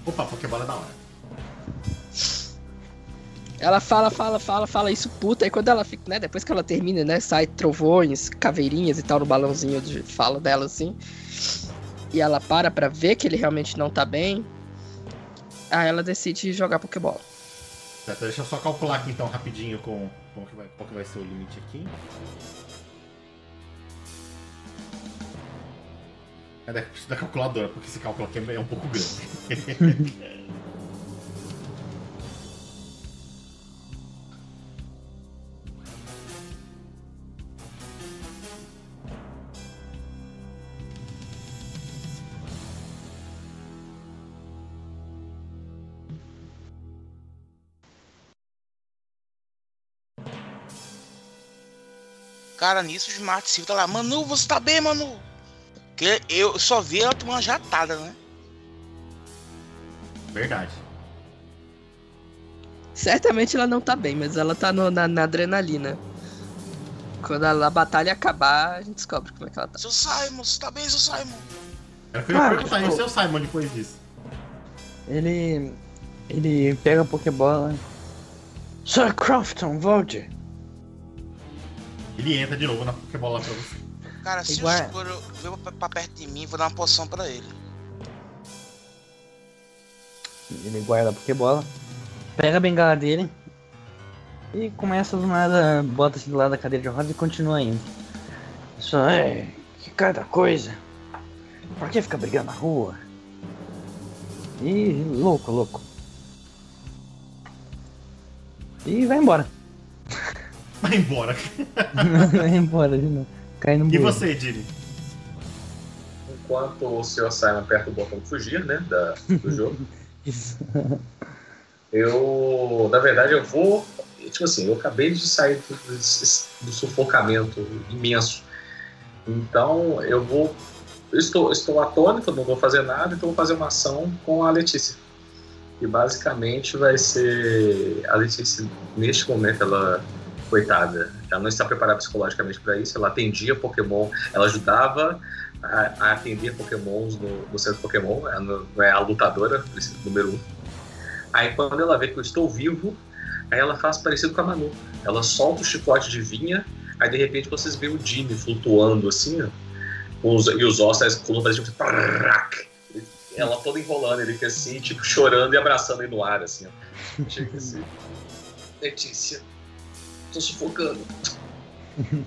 Opa, Pokébola é da hora. Ela fala, fala, fala, fala isso puta. E quando ela fica, né? Depois que ela termina, né? Sai trovões, caveirinhas e tal no balãozinho de fala dela assim. E ela para pra ver que ele realmente não tá bem. Aí ela decide jogar Pokébola. Certo, deixa eu só calcular aqui então rapidinho com, com que vai, qual que vai ser o limite aqui. Cadê? Preciso da calculadora, porque esse cálculo aqui é um pouco grande. Cara, nisso o Smart Silva tá lá. Manu, você tá bem, Manu? Que eu só vi ela tomando uma jatada, né? Verdade. Certamente ela não tá bem, mas ela tá no- na, na adrenalina. Quando a, a batalha acabar, a gente descobre como é que ela tá. Seu Simon, você tá bem, seu Simon? Eu ia Ah, perguntar, e o seu Simon depois disso? Ele. Ele pega a Pokébola. Sir Crofton, volte! Ele entra de novo na Pokébola pra você. Cara, se Igual- o Squirrel veio pra, pra perto de mim, vou dar uma poção pra ele. Ele guarda a Pokébola. pega a bengala dele e começa do nada, bota-se do lado da cadeira de rodas e continua indo. Só é. Que cada coisa. Por que ficar brigando na rua? E louco, louco. E vai embora. Vai embora. vai embora de novo. Cai no E você, Dini? Enquanto o Sr. Simon aperta o botão de fugir, né, da, do jogo, Isso. eu, na verdade, eu vou, tipo assim, eu acabei de sair do, do sufocamento imenso, então eu vou, eu estou, estou atônito, não vou fazer nada, então vou fazer uma ação com a Letícia. E basicamente vai ser a Letícia, neste momento, ela, coitada, ela não está preparada psicologicamente para isso, ela atendia Pokémon, ela ajudava a, a atender Pokémons no, no centro Pokémon, ela não não é a lutadora, número um. Aí quando ela vê que eu estou vivo, aí ela faz parecido com a Manu. Ela solta o chicote de vinha, aí de repente vocês veem o Jimmy flutuando assim, ó, com os, e os ossos, a coluna faz tipo. Ela toda enrolando, ele fica assim, tipo, chorando e abraçando ele no ar, assim, ó. Chega assim. Letícia, tô sufocando.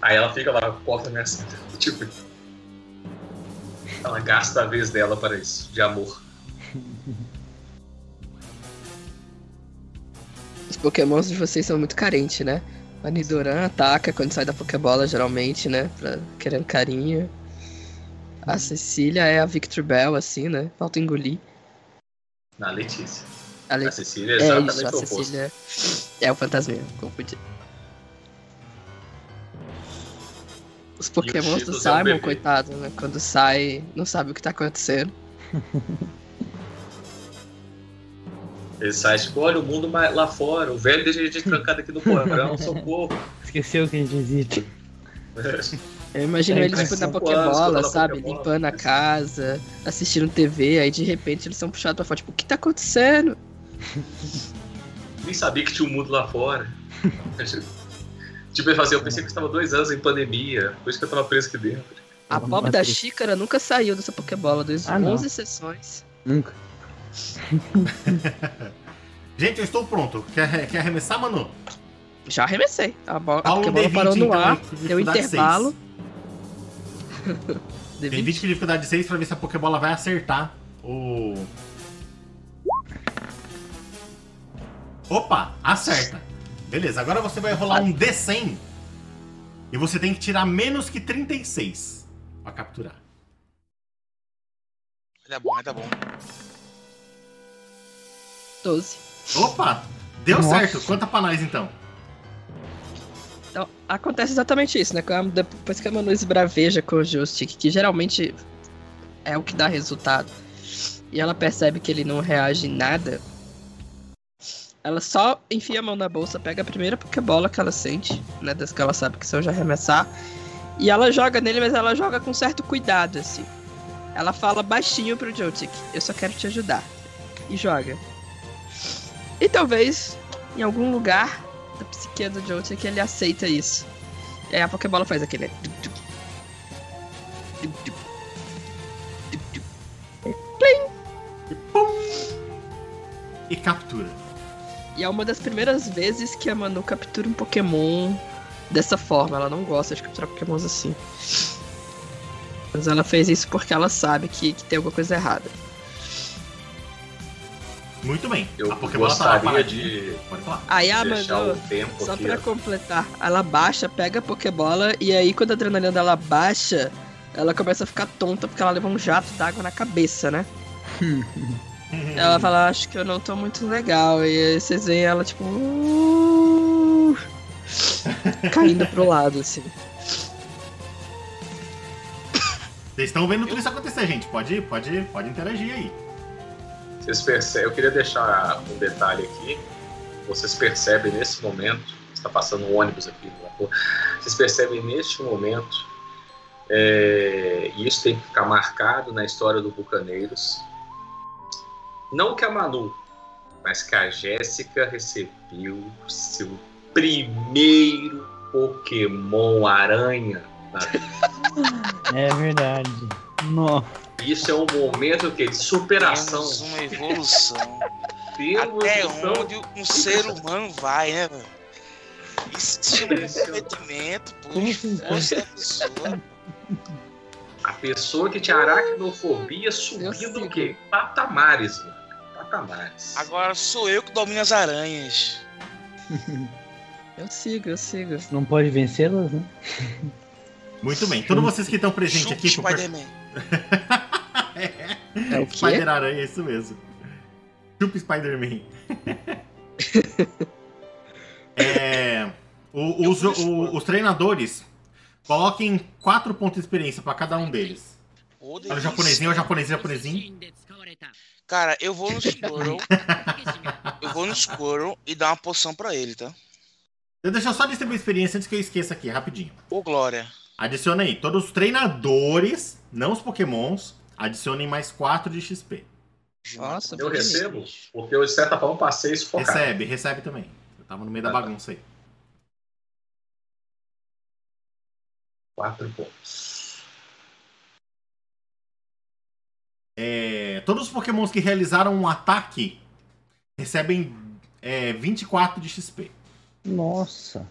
Aí ela fica lá, corta a minha tipo. Ela gasta a vez dela para isso, de amor. Os pokémons de vocês são muito carentes, né? A Nidoran ataca quando sai da Pokébola, geralmente, né? Pra, querendo carinho. A Cecília é a Victor Bell, assim, né? Falta engolir. Na Letícia. A A. Cecília é É exatamente isso, a oposto. Cecília é o fantasminha, confundi. Os pokémons do é Simon, bebê. coitado, né? Quando sai, não sabe o que tá acontecendo. Ele sai, tipo, olha o mundo lá fora, o velho deixa a gente trancado aqui no porão, socorro. Esqueceu que a gente existe. Eu imagino É, eles tipo, na Pokébola, anos sabe? Pokébola. Limpando a casa, assistindo TV, aí de repente eles são puxados pra fora. Tipo, o que tá acontecendo? Nem sabia que tinha um mundo lá fora. tipo, ele fazia, eu pensei que estava dois anos em pandemia, por isso que eu tava preso aqui dentro. A pobre da xícara nunca saiu dessa Pokébola, das Ah, não. 11 sessões. Nunca. Gente, eu estou pronto. Quer, quer arremessar, Manu? Já arremessei. A, bo- a um Pokébola D20, parou no então, ar, deu intervalo. Tem D20. 20 de dificuldade 6 pra ver se a Pokébola vai acertar o. Opa, acerta. Beleza, agora você vai rolar um D100 e você tem que tirar menos que 36 pra capturar. Ainda bom, ainda bom. 12. Opa, deu Nossa. certo. Conta pra nós então. Então, acontece exatamente isso, né? Depois que a Manu esbraveja com o Justic, que geralmente é o que dá resultado, e ela percebe que ele não reage em nada, ela só enfia a mão na bolsa, pega a primeira Pokébola que ela sente, né? Das que ela sabe que são já arremessar, e ela joga nele, mas ela joga com certo cuidado, assim. Ela fala baixinho pro Joltik, eu só quero te ajudar. E joga. E talvez, em algum lugar da psique do Joltik, ele aceita isso. E aí a Pokébola faz aquele. E captura. E é uma das primeiras vezes que a Manu captura um Pokémon dessa forma. Ela não gosta de capturar Pokémons assim. Mas ela fez isso porque ela sabe que, que tem alguma coisa errada. Muito bem. Eu a Pokébola tá gostaria de Pode falar. Aí a deixar Manu, o tempo só aqui. pra ó. completar, ela baixa, pega a Pokébola e aí quando a adrenalina dela baixa, ela começa a ficar tonta porque ela leva um jato d'água na cabeça, né? Ela fala, acho que eu não tô muito legal. E aí vocês veem ela, tipo. uh, caindo pro lado, assim. Vocês estão vendo tudo isso acontecer, gente. Pode, pode, pode interagir aí. Vocês percebem, eu queria deixar um detalhe aqui. Vocês percebem nesse momento, está passando um ônibus aqui, rua, vocês percebem neste momento, é, e isso tem que ficar marcado na história do Bucaneiros. Não que a Manu, mas que a Jéssica recebeu seu primeiro Pokémon Aranha na vida. É verdade. Nossa. Isso é um momento que, de superação. Temos uma evolução. pelo Até então, onde um ser humano vai, né, velho? Isso comprometimento, pô, Como assim, esforço da pessoa. a pessoa que tinha aracnofobia Eu subindo sigo. o quê? Patamares, mano. Patamares. Agora sou eu que domino as aranhas. Eu sigo, eu sigo. Não pode vencê-las, né? Muito bem. Todos vocês que estão presentes Chupa aqui per- Spider-Man. É o quê? Spider-Aranha, é isso mesmo. Chupa Spider-Man. é, o- os, o- os treinadores coloquem 4 pontos de experiência pra cada um deles. Ô, Olha o japonesinho, olha o japonesinho, japonesinho. Cara, eu vou no Squirrel. eu vou no Squirrel e dar uma poção pra ele, tá? Deixa eu só distribuir experiência antes que eu esqueça aqui, rapidinho. Ô, Glória. Adiciona aí, todos os treinadores, não os pokémons, adicionem mais 4 de XP. Nossa, Eu recebo, porque eu, de certa forma, passei isso focado. Recebe, recebe também. Eu tava no meio da Ah, tá. bagunça aí. Quatro pontos. É, todos os pokémons que realizaram um ataque recebem é, 24 de XP. Nossa.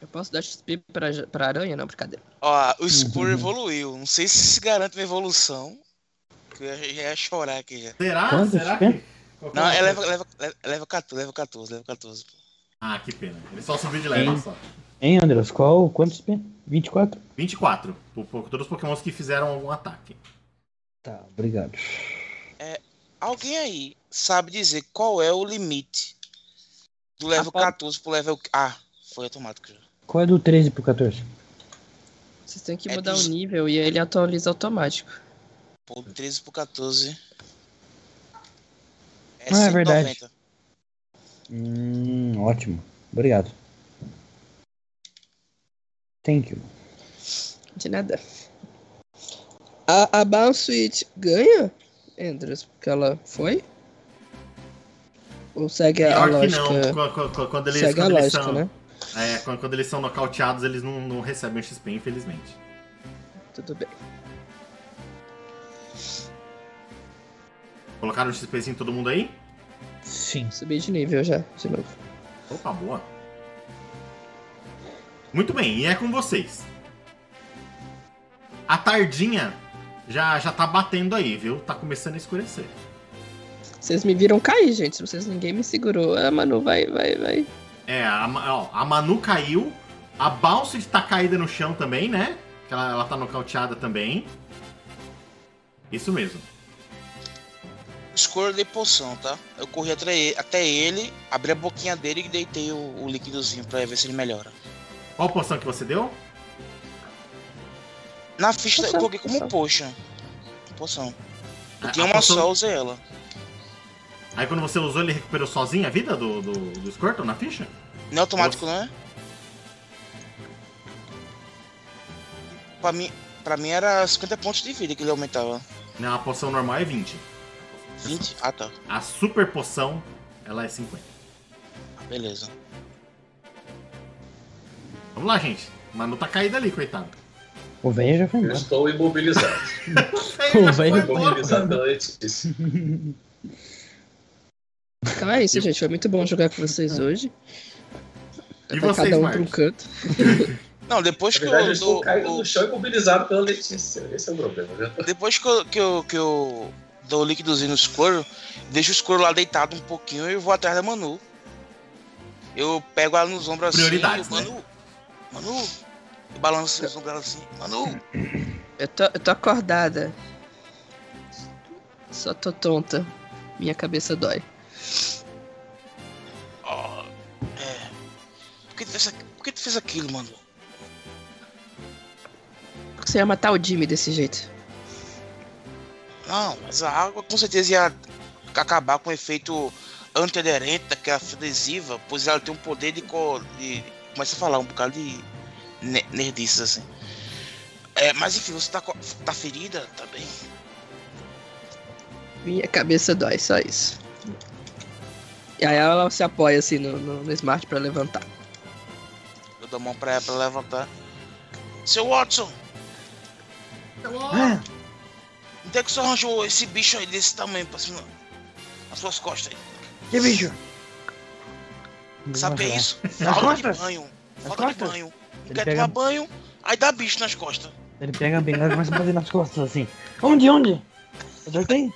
Eu posso dar XP pra, pra aranha? Não, brincadeira. Ó, o Squirrel Uhum. evoluiu. Não sei se se garante uma evolução. Que eu ia, já ia chorar aqui já. Será? Quanto Será XP? que. Não, é leva, leva, leva, leva 14, leva 14, leva 14. Ah, que pena. Ele só subiu de level Hein? só. Hein, Andreas? Qual? Quantos XP? 24? 24. Por, por todos os pokémons que fizeram algum ataque. Tá, obrigado. Alguém aí sabe dizer qual é o limite do level pode- 14 pro level. Ah, foi automático já. Qual é do 13 pro 14? Vocês têm que É mudar dos- o nível e ele atualiza automático. Pô, 13 pro 14. É Ah, é verdade. 190. Hum, ótimo. Obrigado. Thank you. De nada. A, a Switch ganha, Andrews, porque ela foi? Ou segue a, a Pior que lógica? não. Qu- qu- Quando eles, Segue a quando eles lógica, são, né? é, quando, quando eles são nocauteados, eles não, não recebem o XP, infelizmente. Tudo bem. Colocaram o XP em todo mundo aí? Sim. Subi de nível já, de novo. Opa, boa. Muito bem, e é com vocês. A tardinha já, já tá batendo aí, viu? Tá começando a escurecer. Vocês me viram cair, gente. Se vocês ninguém me segurou. Ah, Manu, vai, vai, vai. É, a, ó, a Manu caiu. A Bounce tá caída no chão também, né? Que ela, ela tá nocauteada também. Isso mesmo. Squirrel dei poção, tá? Eu corri até ele, até ele abri a boquinha dele e deitei o, o líquidozinho pra ver se ele melhora. Qual poção que você deu? Na ficha eu Poção, coloquei como poção. potion. Poção. A- Eu tinha uma poção- só, usei ela. Aí quando você usou, ele recuperou sozinho a vida do, do, do Squirtle na ficha? Não é automático, não é? Pra mim, pra mim era 50 pontos de vida que ele aumentava. Não, a poção normal é 20. 20? Ah, tá. A super poção, ela é 50. Ah, Beleza. Vamos lá, gente. Manu tá caída ali, coitado. O velho já foi Eu embora. estou imobilizado. Já vai foi imobilizado pela Letícia. Então é isso, gente. Foi muito bom jogar com vocês hoje. E Vai vocês, cada um pra um canto. Não, depois Na que verdade, eu eu estou dou. o- no chão imobilizado pela Letícia. Esse é o problema. Eu tô- Depois que eu, que eu, que eu dou o líquidozinho no Squirrel, deixo o Squirrel lá deitado um pouquinho e vou atrás da Manu. Eu pego ela nos ombros assim. Prioridades, eu, Manu, Manu. Eu balanço os ombros assim. Manu. Eu tô, eu tô acordada. Só tô tonta. Minha cabeça dói. ó, é. Por que, tu fez, por que tu fez aquilo, Manu? Você ia matar o Jimmy desse jeito? Não, mas a água com certeza ia acabar com o efeito antiaderente daquela fita adesiva, pois ela tem um poder de, co- de começa a falar um bocado de nerdices assim. É, mas enfim, você tá, tá ferida, tá bem? Minha cabeça dói, só isso. E aí ela se apoia assim no, no, no smart pra levantar. Eu dou a mão pra ela pra levantar. Seu Watson, Ah, onde é que você arranjou esse bicho aí desse tamanho pra cima? Nas suas costas aí. Que bicho? Sabe o que é isso? Falta de banho. Falta de banho. Ele quer pega- tomar banho, aí dá bicho nas costas. Ele pega a bengala e começa a bater nas costas assim. Onde, onde? Acertei?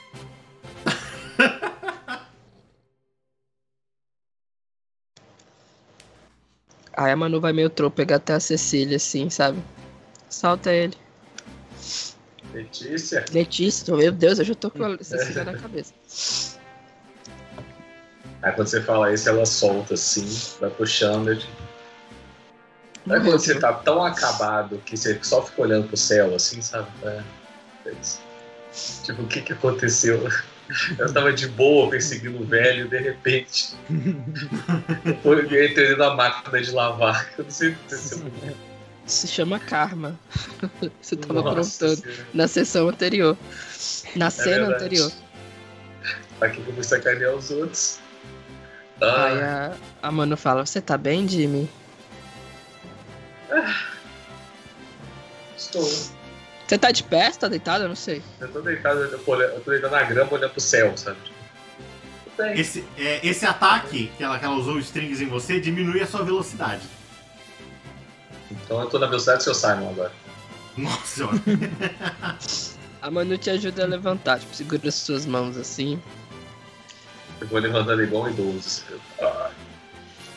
Aí a Manu vai meio trôpega até a Cecília, assim, sabe? Salta ele. Letícia. Letícia, meu Deus, eu já tô com a Cecília na cabeça. Aí quando você fala isso, ela solta assim, vai puxando. eu- Aí Morreu, quando você tá tão acabado que você só fica olhando pro céu, assim, sabe? É, é. Tipo, o que que aconteceu? Eu tava de boa perseguindo o velho e de repente. eu entrei na máquina de lavar. Eu não sei o que aconteceu. Se chama karma. Você tava aprontando na sessão anterior. Na cena verdade. anterior. Pra que eu vou sacanear os outros? Aí Ah, a, a Manu fala, você tá bem, Jimmy? Estou. Você tá de pé? Você tá deitado? Eu não sei. Eu tô deitado, eu tô, olhando- eu tô deitado na grama olhando pro céu, sabe? Esse, é, esse ataque que ela, que ela usou strings em você diminui a sua velocidade. Então eu tô na velocidade do seu Simon agora. Nossa senhora. A Manu te ajuda a levantar, tipo, segura as suas mãos assim. Eu vou levantando igual um idoso. Ah,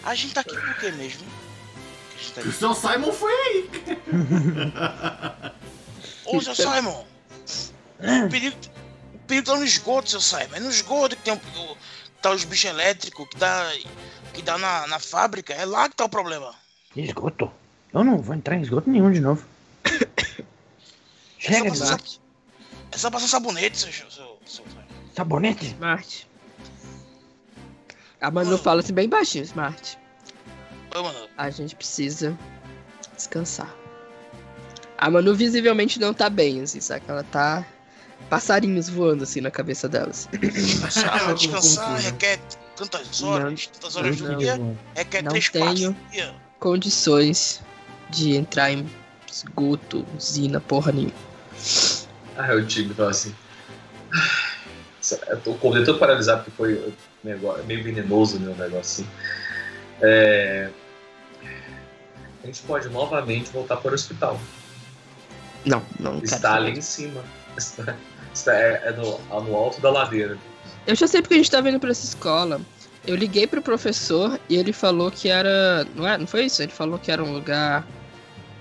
A gente tá aqui por quê mesmo? A gente tá o seu Simon foi aí. Ô, seu Simon! O perigo, o perigo tá no esgoto, seu Simon. É no esgoto que tem o, o- tá os bichos elétricos, que dá, que dá na, na fábrica. É lá que tá o problema. Esgoto. Eu não vou entrar em esgoto nenhum de novo. Chega de Essa lá. É só passar sabonete, seu, seu, seu. Sabonete? Smart. A Manu fala assim, bem baixinho, Smart. A gente precisa descansar. A Manu visivelmente não tá bem, assim, sabe? Que Ela tá. Passarinhos voando assim na cabeça delas. descansar, descansar requer tantas horas, tantas horas do não. dia, requer Não três tenho. dia. Condições de entrar em esgoto, usina, porra nenhuma. Aí o time fala assim. "Ah, Eu tô dedo todo paralisado porque foi um negócio, meio venenoso né, o negócio assim. É, A gente pode novamente voltar para o hospital. Não, não. Está ali em cima. Está, está- é, é no, no alto da ladeira. Eu já sei porque a gente tá vindo pra essa escola. Eu liguei pro professor e ele falou que era. Não, é? não foi isso? Ele falou que era um lugar.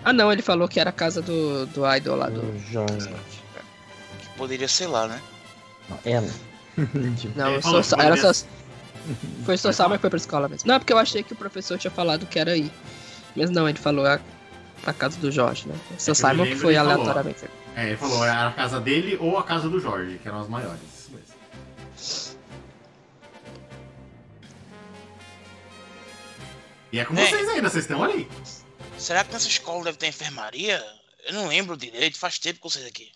Ah, não, ele falou que era a casa do, do idol lá do. O Jorge. Que poderia ser lá, né? Não, ela. Não, Ele eu falou sou, que era só. Foi só sal, mas foi pra escola mesmo. Não, é porque eu achei que o professor tinha falado que era aí. Mas não, ele falou a, a casa do Jorge, né? O seu É Simon que foi ele falou. aleatoriamente. É, ele falou, era a casa dele ou a casa do Jorge, que eram as maiores. E é com É. vocês ainda, vocês estão ali. Será que nessa escola deve ter enfermaria? Eu não lembro direito, faz tempo que sei daqui.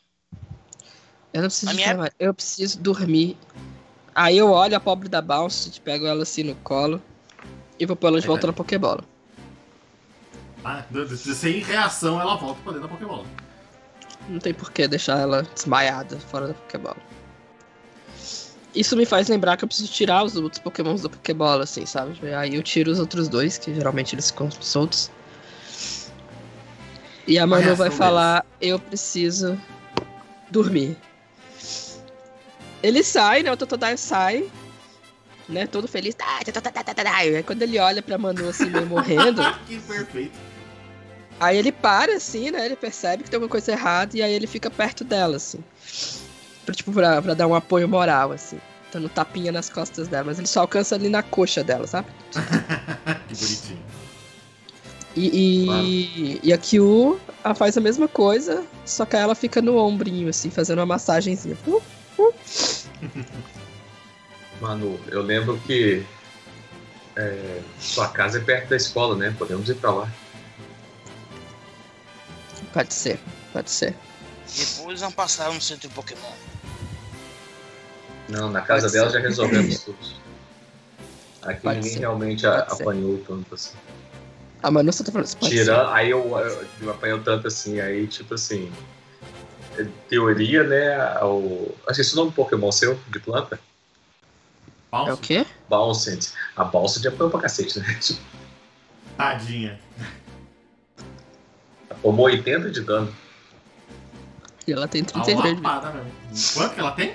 Eu não preciso A de minha- eu preciso dormir. Aí eu olho a pobre da Bounce, pego ela assim no colo e vou pôr ela de É. volta na Pokébola. Do- Sem reação, ela volta pra dentro da Pokébola. Não tem por que deixar ela desmaiada fora da Pokébola. Isso me faz lembrar que eu preciso tirar os outros Pokémons da Pokébola, assim, sabe? Aí eu tiro os outros dois, que geralmente eles ficam soltos. E a Manu vai reação falar: Eu preciso dormir. Ele sai, né? O Totodile sai, né? Todo feliz. Aí quando ele olha pra Manu assim, meio morrendo. que perfeito. Aí ele para, assim, né? Ele percebe que tem alguma coisa errada e aí ele fica perto dela, assim. Pra, tipo, pra, pra dar um apoio moral, assim. Dando tapinha nas costas dela. Mas ele só alcança ali na coxa dela, sabe? que bonitinho. E, e, e a Kyu ela faz a mesma coisa, só que ela fica no ombrinho, assim, fazendo uma massagenzinha. Uh, Manu, eu lembro que é, sua casa é perto da escola, né? Podemos ir pra lá. Pode ser, pode ser. Depois vão passar no centro de Pokémon. Não, na casa Pode dela ser. já resolvemos tudo. Aqui Pode ninguém ser. realmente a- apanhou tanto assim. A Manu só tá falando isso. Pode ser. Aí eu, eu, eu apanhou tanto assim, aí tipo assim. Em Teoria, né? O, acho que esse é o nome do Pokémon seu, de planta. Falso? É o quê? Bounced. A Bounced apanhou pra cacete, né? Tadinha. Tomou 80 de dano. E ela tem Tá 33 uma lapada mesmo. Quanto que ela tem?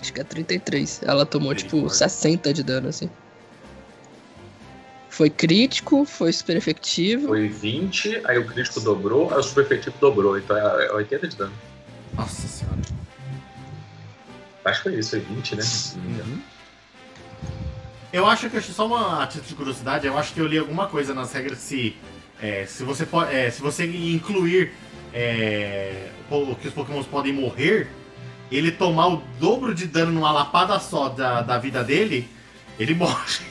Acho que é 33. Ela tomou, tipo, Misericórdia. 60 de dano, assim. Foi crítico, foi super efetivo. Foi 20, aí o crítico dobrou, aí o super efetivo dobrou. Então é é 80 de dano. Nossa senhora. Acho que foi isso, foi 20, né? Engano. Eu acho que, só uma título de curiosidade, eu acho que eu li alguma coisa nas regras se, é, se, você, po- é, se você incluir é, o que os pokémons podem morrer, ele tomar o dobro de dano numa lapada só da, da vida dele, ele morre.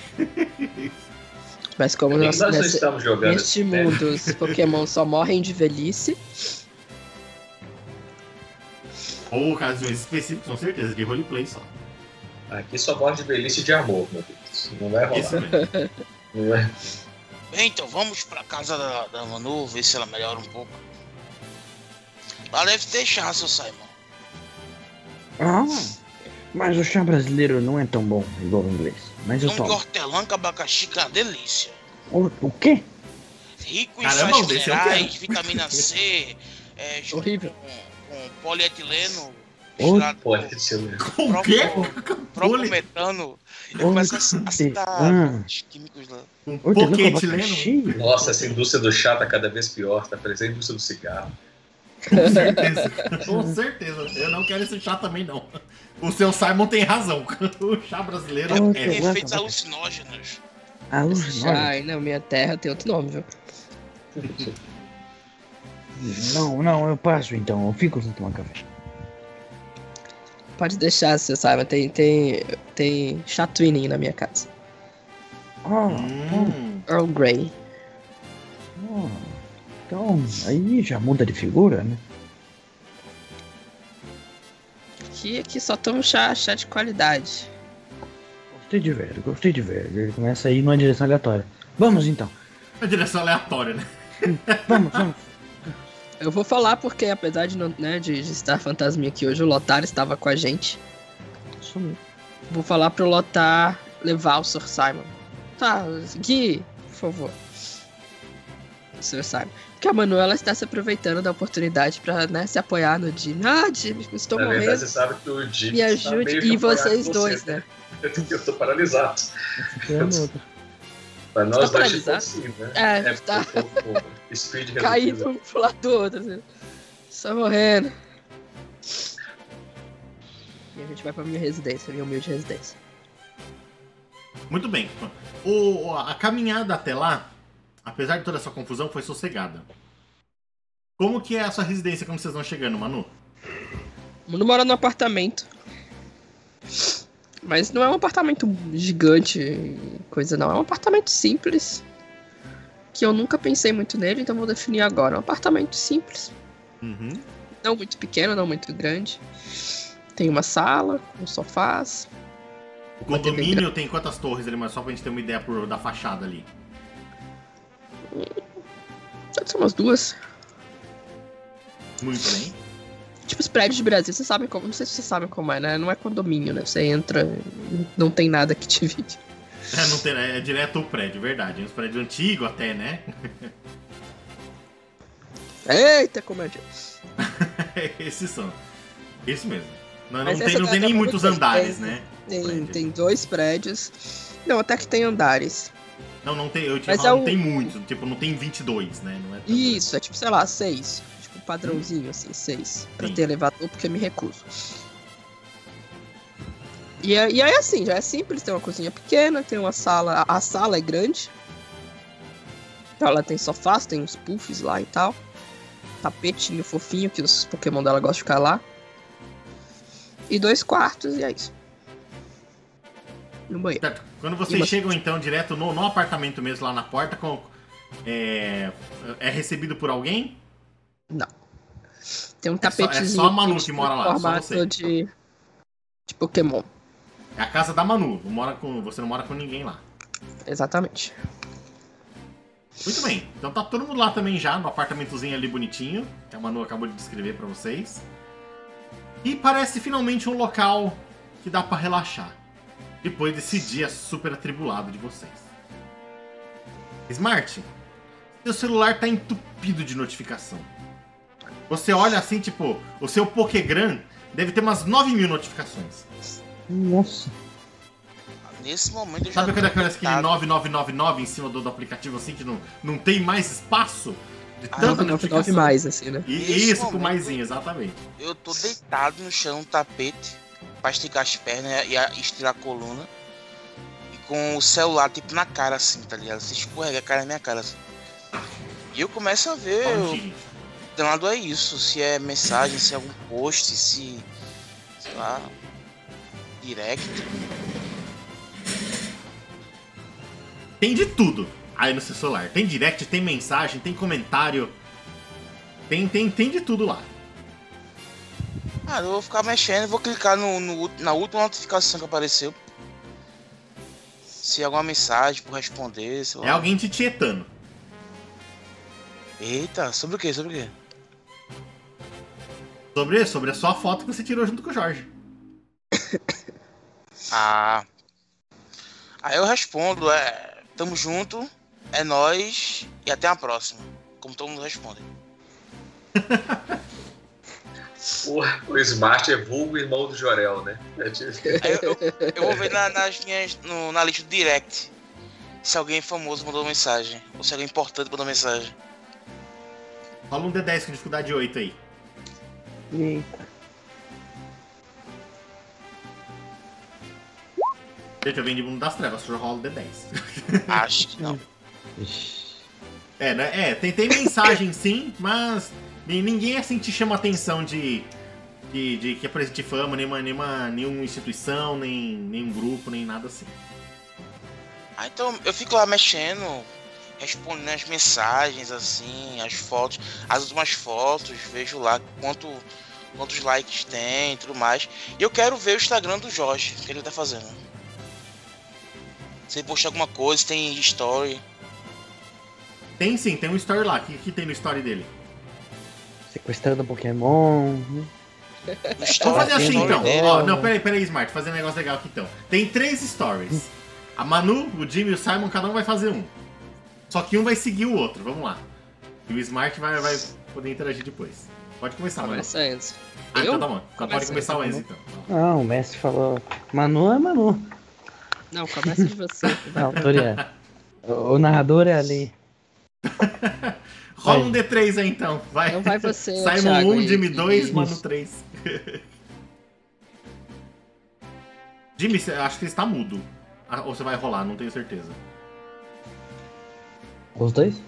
Mas como nós, nós nesse, estamos jogando. neste né? mundo os Pokémon só morrem de velhice, Ou ocasiões específicas, com certeza, de roleplay só. Aqui só morre de velhice e de amor, meu Deus. Não vai Isso rolar. mesmo. Vai- Bem, então vamos pra casa da, da Manu, ver se ela melhora um pouco. Ela deve ter chá, seu Simon. Ah, mas o chá brasileiro não é tão bom igual o inglês. Mas eu de tomo. hortelã com abacaxi, que é uma delícia. O, o quê? Rico em Caramba, sais desse eu minerais, vitamina C, é, Horrível. Com, com polietileno, Pô, com é- o quê? próprio metano. E Oi, começa a, citar ah. os químicos lá. Poquetileno? abacaxi? Nossa, essa indústria do chá tá cada vez pior, tá parecendo a indústria do cigarro. Com certeza. Com certeza. Eu não quero esse chá também, não. O seu Simon tem razão. O chá brasileiro Oh, é. Eu gosto, Efeitos abacaxi. alucinógenos. Alucinógeno? Ai, não, minha terra tem outro nome, viu? Não, não, eu passo então. Eu fico sem tomar café. Pode deixar, seu Simon. Tem, tem, tem chá twinning na minha casa. Ah, Hum. Earl Grey. então, então, aí já muda de figura, né? Aqui, aqui só tomo chá, chá de qualidade. Gostei de ver, gostei de ver. Ele começa a ir numa direção aleatória. Vamos então. Uma direção aleatória, né? Vamos, vamos. Eu vou falar porque, apesar de, não, né, de, de estar fantasminha aqui hoje, o Lotar estava com a gente. Sumiu. Vou falar pro Lotar levar o Sr. Simon. Tá, Gui, por favor. Sr. Simon. Porque a Manuela está se aproveitando da oportunidade pra né, se apoiar no Jimmy. Ah, Jimmy, estou Na verdade, morrendo. você sabe que o Jimmy Me tá ajude. meio que E vocês com dois, você, né? Eu tô paralisado. Pra nós Tá dois, tipo paralisado? assim, né? É, É, tá. speed Caído reduzido. um pro lado do outro. Assim. Só morrendo. E a gente vai pra minha residência, minha humilde residência. Muito bem. O, a caminhada até lá, apesar de toda essa confusão, foi sossegada. Como que é a sua residência quando vocês vão chegando, Manu? O mundo mora num apartamento. Mas não é um apartamento gigante, coisa não. É um apartamento simples. Que eu nunca pensei muito nele, então vou definir agora. É um apartamento simples. Uhum. Não muito pequeno, não muito grande. Tem uma sala, com sofás. O condomínio tem quantas torres ali, mas só pra gente ter uma ideia por, da fachada ali. Deve ser umas duas. Muito bem. Tipo os prédios de Brasil, vocês sabem como. Não sei se vocês sabem como é, né? Não é condomínio, né? Você entra, não tem nada que te divide. É, não tem, é direto o prédio, verdade. Uns prédios antigos até, né? Eita, como é que. Esses são. Isso mesmo. Não, não tem, não tem nem é muitos muito andares, grande. né? Tem, Prédio. tem dois prédios. Não, até que tem andares. Não, não tem. Eu tinha Mas falado, é não o- tem muitos. Tipo, não tem 22, né? Não é Isso, é tipo, sei lá, seis. Tipo, padrãozinho, assim, seis. Pra Sim. ter elevador, porque eu me recuso. E, é- e aí, assim, já é simples. Tem uma cozinha pequena, tem uma sala. A sala é grande. Então ela tem sofás, tem uns puffs lá e tal. Tapetinho fofinho, que os Pokémon dela gostam de ficar lá. E dois quartos, e é isso. No banheiro. Certo. Quando vocês uma- chegam, então, direto no, no apartamento mesmo, lá na porta, com, é, é recebido por alguém? Tem um É só- é tapetezinho. só a Manu de que mora lá, só você. de, de Pokémon. É a casa da Manu. Não mora com, você não mora com ninguém lá. Exatamente. Muito bem. Então tá todo mundo lá também já, no apartamentozinho ali bonitinho, que a Manu acabou de descrever pra vocês. E parece finalmente um local que dá pra relaxar. Depois desse dia super atribulado de vocês. Smart, seu celular tá entupido de notificação. Você olha assim, tipo, o seu Pokégram deve ter umas 9 mil notificações. Nossa. Nesse momento eu já Sabe quando aparece aquele deitado. 9999 em cima do, do aplicativo assim, que não, não tem mais espaço? De Ah, tanta notificação. mais, assim, né? E, isso, com momento- maisinho, exatamente. Eu tô deitado no chão, no tapete, pra esticar as pernas e estirar a coluna. E com o celular, tipo, na cara, assim, tá ligado? Você escorrega a cara na minha cara, assim. E eu começo a ver, eu, danado é isso, se é mensagem, se é algum post, se. sei lá. Direct. Tem de tudo aí no seu celular. Tem direct, tem mensagem, tem comentário. Tem, tem, tem de tudo lá. Ah, eu vou ficar mexendo, vou clicar no, no- na última notificação que apareceu. Se é alguma mensagem por responder, sei lá. É alguém te tietando. Eita, sobre o que? Sobre o quê? Sobre, sobre a sua foto que você tirou junto com o Jorge. Ah. Aí eu respondo, é. Tamo junto, é nóis e até a próxima. Como todo mundo responde. O, o Smart é vulgo irmão do Jorel, né? Eu, eu- eu vou ver na, nas minhas, no- na lista do direct se alguém famoso mandou mensagem. Ou se alguém importante mandou mensagem. Rola um D10 com dificuldade 8 aí. Eita. Gente, eu vim de mundo das trevas, só rola um D10. Acho que não. É, né? É, tem, tem mensagem sim, mas ni- ninguém assim te chama atenção de, de, de que apresente fama, nenhuma, nenhuma, nenhuma instituição, nem nenhum grupo, nem nada assim. Ah, então eu fico lá mexendo, respondendo as mensagens, assim, as fotos, as últimas fotos, vejo lá quanto, quantos likes tem e tudo mais. E eu quero ver o Instagram do Jorge, o que ele tá fazendo. Se ele postar alguma coisa, se tem story. Tem sim, tem um story lá. O que, que tem no story dele? Sequestrando Pokémon. né? Story Vamos fazer assim então. Ó, não, peraí, peraí, Smart. Fazer um negócio legal aqui então. Tem três stories. A Manu, o Jimmy e o Simon, cada um vai fazer um. Só que um vai seguir o outro. Vamos lá. E o Smart vai, vai poder interagir depois. Pode começar, Manu. Começa antes. Ah, Eu? então tá bom. Então pode Começa começar o aí, Enzo tá então. Não, o mestre falou. Manu é Manu. Não, começa de você. A autoria. o, o narrador é ali. Rola Vai. um D3 aí então. Vai. Então vai você, Simon Thiago, 1, aí, Jimmy que- 2, Isso. Manu 3. Jimmy, cê- acho que você está mudo. Ah, Ou você vai rolar, não tenho certeza. Os dois?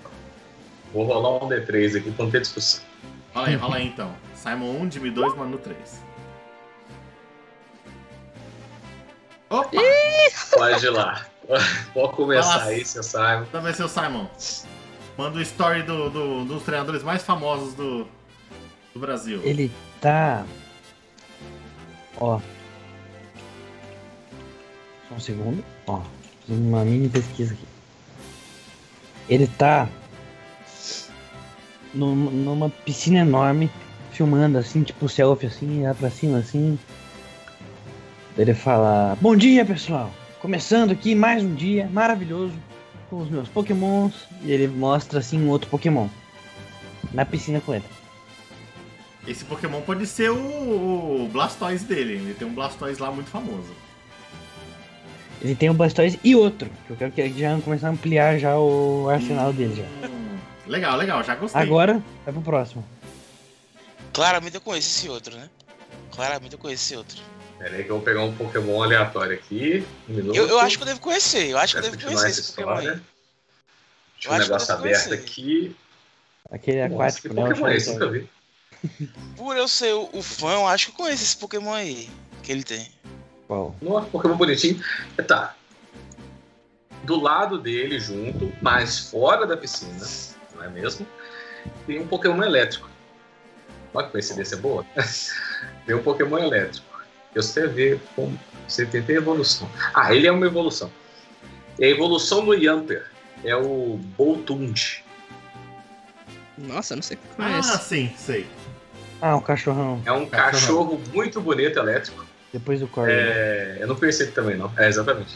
Vou rolar um D3 aqui pra não ter discussão. Rola aí, rola aí então. Simon 1, Jimmy 2, Manu 3. Opa! Pode ir lá. Pode começar Nossa. aí, seu Simon. Vai ser o Simon. Manda o story do, do- dos treinadores mais famosos do, do Brasil. Ele tá. Ó. Só um segundo. Ó. Fiz uma mini pesquisa aqui. Ele tá. Numa, numa piscina enorme, filmando assim, tipo selfie assim, lá pra cima assim. Ele fala: Bom dia pessoal! Começando aqui mais um dia maravilhoso com os meus pokémons. E ele mostra assim um outro pokémon. Na piscina com ele. Esse Pokémon pode ser o, o Blastoise dele. Ele tem um Blastoise lá muito famoso. Ele tem o Blastoise e outro. Que eu quero que ele já comece a ampliar já o arsenal dele já. Hum, legal, legal, já gostei. Agora, vai pro próximo. Claramente eu conheço esse outro, né? Claramente eu conheço esse outro. Pera aí que eu vou pegar um Pokémon aleatório aqui. Um. Eu, eu acho que eu devo conhecer, eu acho que eu devo conhecer esse Pokémon aí. Deixa Eu um negócio aberto conhecer. aqui. Aquele Nossa, aquático, que né? Pokémon é esse? Nunca vi. Por eu ser o, o fã, eu acho que eu conheço esse Pokémon aí que ele tem. Qual? Nossa, Pokémon bonitinho. Tá. Do lado dele, junto, mas fora da piscina, não é mesmo? Tem um Pokémon elétrico. Olha que coincidência boa. tem um Pokémon elétrico. Eu sei ver como. Você tem evolução. Ah, ele é uma evolução. E a evolução do Yamper é o Boltund. Nossa, eu não sei o que Ah, sim, sei. Ah, um cachorrão. É um Cachorrão. cachorro muito bonito elétrico. Depois do Corey. É, eu não conheci ele também, não. É, exatamente.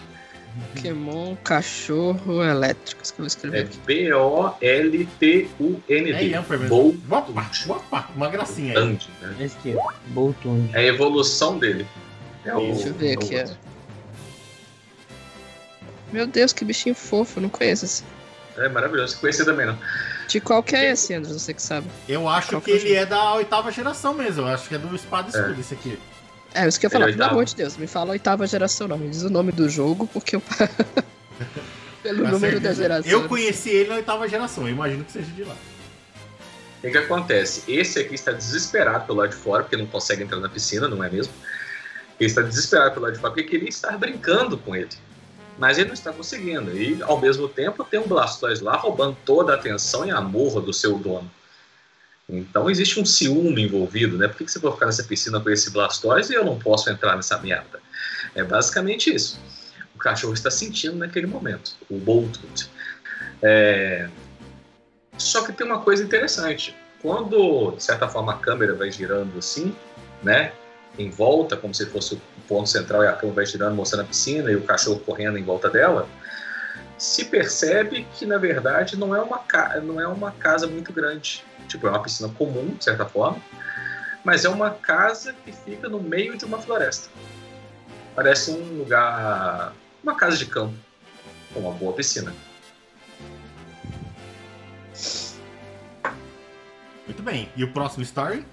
Pokémon Cachorro Elétrico. Isso que eu vou escrever É aqui. B-O-L-T-U-N-D. É Yamper mesmo. Bolt Opa, opa, uma gracinha aí. Né? Esse aqui. Boltund. É a evolução dele. É o- Deixa eu ver é aqui, ó. Meu Deus, que bichinho fofo, não conheço esse. É maravilhoso. Conheci também, não. De qual que é esse, Andros? Você que sabe. Eu acho Qual que que é ele é da oitava geração mesmo. Eu acho que é do Espada e Escudo esse aqui. É, isso que eu ia falar, é pelo oitavo. amor de Deus, me fala a oitava geração, não. Me diz o nome do jogo, porque eu. Pelo Tá número certo. da geração. Eu conheci ele na oitava geração. Eu imagino que seja de lá. O que, que acontece? Esse aqui está desesperado pelo lado de fora, porque não consegue entrar na piscina, não é mesmo? Ele está desesperado pelo lado de fora porque queria estar brincando com ele. Mas ele não está conseguindo. E, ao mesmo tempo, tem um Blastoise lá roubando toda a atenção e amor do seu dono. Então, existe um ciúme envolvido, né? Por que, que você vai ficar nessa piscina com esse Blastoise e eu não posso entrar nessa merda? É basicamente isso. O cachorro está sentindo naquele momento. O Boltwood. É... Só que tem uma coisa interessante. Quando, de certa forma, a câmera vai girando assim, né? Em volta, como se fosse o ponto central e a câmera vai girando, mostrando a piscina e o cachorro correndo em volta dela, se percebe que, na verdade, não é uma, ca... não é uma casa muito grande. Tipo, é uma piscina comum, de certa forma, mas é uma casa que fica no meio de uma floresta. Parece um lugar. uma casa de campo, com uma boa piscina. Muito bem. E o próximo story?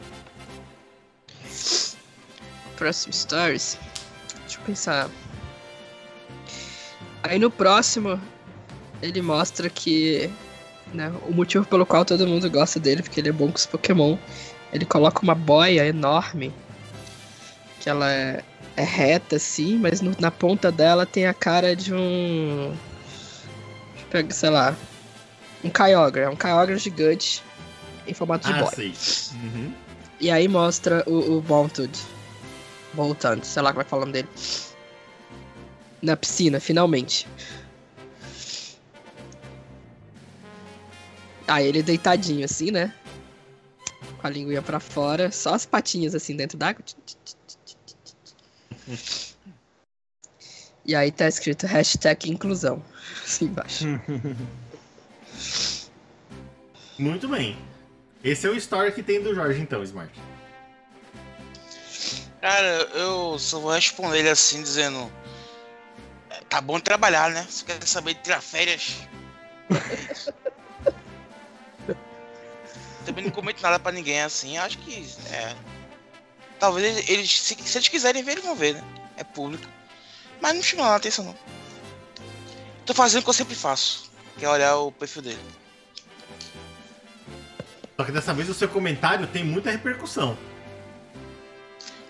Próximo Stories. Deixa eu pensar. Aí no próximo, ele mostra que né, o motivo pelo qual todo mundo gosta dele, porque ele é bom com os Pokémon. Ele coloca uma boia enorme, que ela é, é reta assim, mas no- na ponta dela tem a cara de um. Sei lá. Um Kyogre, é um Kyogre gigante em formato de ah, boia. Uhum. E aí mostra o, o Boltud. Boltund, sei lá como é que fala o nome dele. Na piscina, finalmente. Aí ele deitadinho assim, né? Com a linguinha pra fora, só as patinhas assim dentro d'água. E aí tá escrito hashtag inclusão. Assim embaixo. Muito bem. Esse é o story que tem do Jorge, então, Smart. Cara, eu só vou responder ele assim, dizendo. "É, Tá bom de trabalhar, né? Você quer saber de tirar férias? Também não comento nada pra ninguém assim. Acho que. É. Talvez eles, se, se eles quiserem ver, eles vão ver, né? É público. Mas não chama a atenção, não. Tô fazendo o que eu sempre faço, que é olhar o perfil dele. Só que dessa vez o seu comentário tem muita repercussão.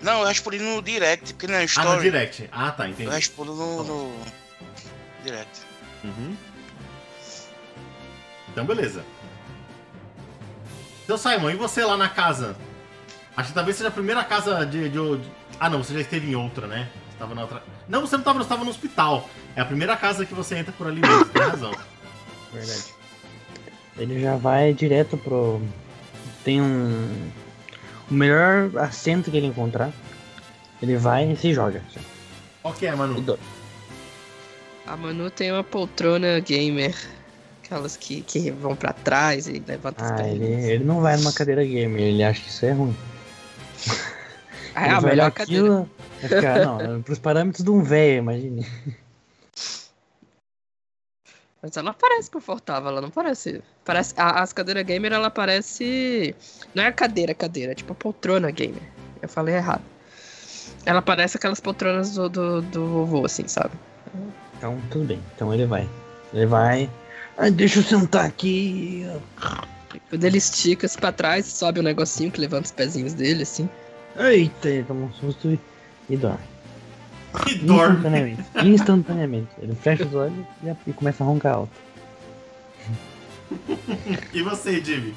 Não, eu respondi no direct, porque não é Ah, no story. direct. Ah, tá, eu entendi. respondo no, no direct. Uhum. Então, beleza. Então, Simon, e você lá na casa? Acho que talvez seja a primeira casa de, de- de- Ah, não, você já esteve em outra, né? Você tava na outra. Não, você não tava, você tava no hospital. É a primeira casa que você entra por ali mesmo, tem razão. Verdade. Ele já vai direto pro. Tem um. O melhor assento que ele encontrar. Ele vai e se joga. Ok, E Manu. A Manu tem uma poltrona gamer. Aquelas que, que vão pra trás e levantam as Ah, ele, ele não vai numa cadeira gamer, ele acha que isso é ruim. Ah, é a melhor cadeira. aquilo, vai ficar, não, pros parâmetros de um velho, imagine. Mas ela parece confortável, ela não parece. Parece. A, as cadeiras gamer, ela parece. Não é a cadeira, cadeira, é tipo a poltrona gamer. Eu falei errado. Ela parece aquelas poltronas do, do, do vovô, assim, sabe? Então, tudo bem. Então ele vai. Ele vai. Ah, deixa eu sentar aqui. Quando ele estica pra trás, sobe um negocinho que levanta os pezinhos dele, assim. Eita, ele toma um susto e, e dorme. Que dorme. Instantaneamente. Instantaneamente. Ele fecha os olhos e, e começa a roncar alto. E você, Jimmy?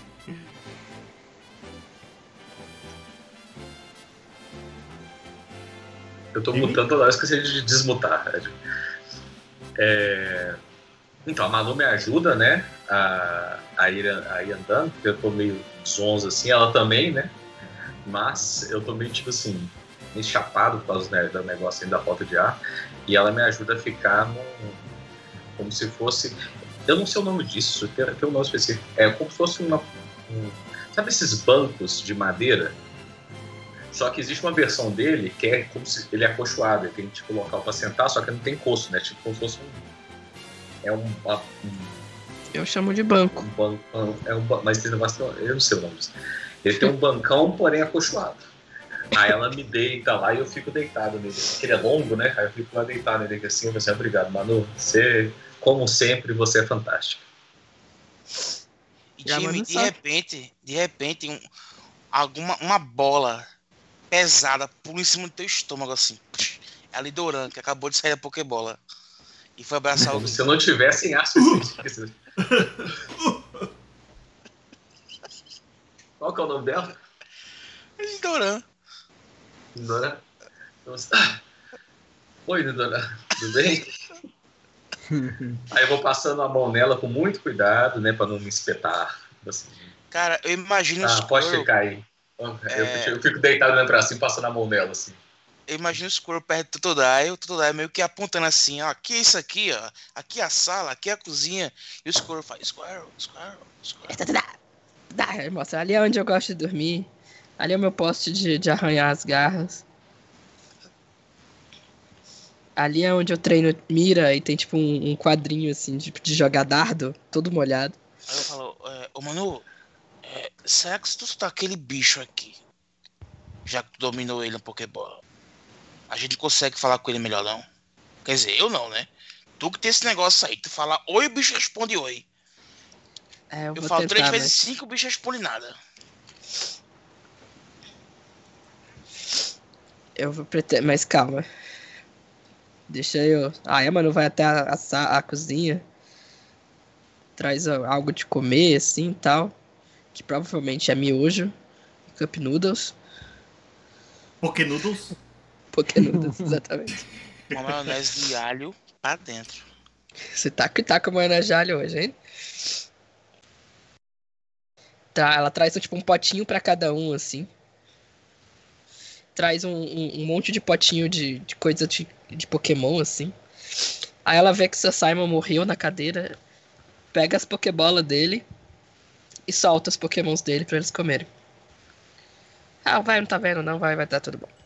Eu tô Sim. mutando toda hora, esqueci de desmutar. É, Então, a Manu me ajuda, né, a, a, ir, a ir andando, porque eu tô meio zonzo assim, ela também, né? Mas eu tô meio tipo assim, meio chapado por causa né, do negócio ainda da falta de ar. E ela me ajuda a ficar como se fosse. Eu não sei o nome disso, tem, tem um nome específico. É como se fosse uma. Um, sabe esses bancos de madeira? Só que existe uma versão dele que é como se ele é acolchoado, ele tem tipo local para sentar, só que não tem coço, né? Tipo como se fosse um. É um. um eu chamo de banco. Um bancão, é um, mas tem negócio, eu não sei o nome disso. Ele tem um bancão, porém acolchoado. Aí ela me deita lá e eu fico deitado nele. Porque ele é longo, né? Aí eu fico lá deitado nele assim, eu assim, obrigado, Manu. Você, como sempre, você é fantástico. E de, de repente, de repente, um, alguma uma bola pesada pula em cima do teu estômago, assim. É a Lidoran, que acabou de sair da Pokébola. E foi abraçar o. Se eu não tivesse em suficiente. Qual que é o nome dela? Lidoran. Lidoran? Ah. Oi, Lidoran. Tudo bem? Aí eu vou passando a mão nela com muito cuidado, né? Pra não me espetar. Assim. Cara, eu imagino. Ah, pode ficar aí. É... Eu, fico deitado olhando pra cima, passando a mão nela, assim. Eu imagino o Squirrel perto do Totodile, o Totodile meio que apontando assim, ó, aqui é isso aqui, ó, aqui é a sala, aqui é a cozinha, e o Squirrel faz, Squirrel, Squirrel, Squirrel. Dá, mostra, ali é onde eu gosto de dormir, ali é o meu poste de, de arranhar as garras. Ali é onde eu treino mira e tem tipo um, um quadrinho assim, tipo de jogar dardo, todo molhado. Aí eu falo, é, ô Manu, é, será que se tu tá aquele bicho aqui, já que tu dominou ele no Pokébola, a gente consegue falar com ele melhor não? Quer dizer, eu não, né? Tu que tem esse negócio aí, tu fala oi, o bicho responde oi. É, eu, eu falo tentar, três vezes cinco, o bicho responde nada. Eu vou pretender, mas calma. Deixa eu. A Emma não vai até a, a, a cozinha. Traz algo de comer, assim tal que provavelmente é miojo, cup noodles. Poké noodles? Poké noodles, exatamente. Uma maionese de alho pra dentro. Você tá que tá com maionese de alho hoje, hein? Tá, ela traz tipo um potinho para cada um, assim. Traz um, um, um monte de potinho de, de coisa de, de Pokémon, assim. Aí ela vê que seu Simon morreu na cadeira, pega as Pokébolas dele e solta os pokémons dele para eles comerem. Ah, vai, não tá vendo, não, vai, vai dar tudo bom.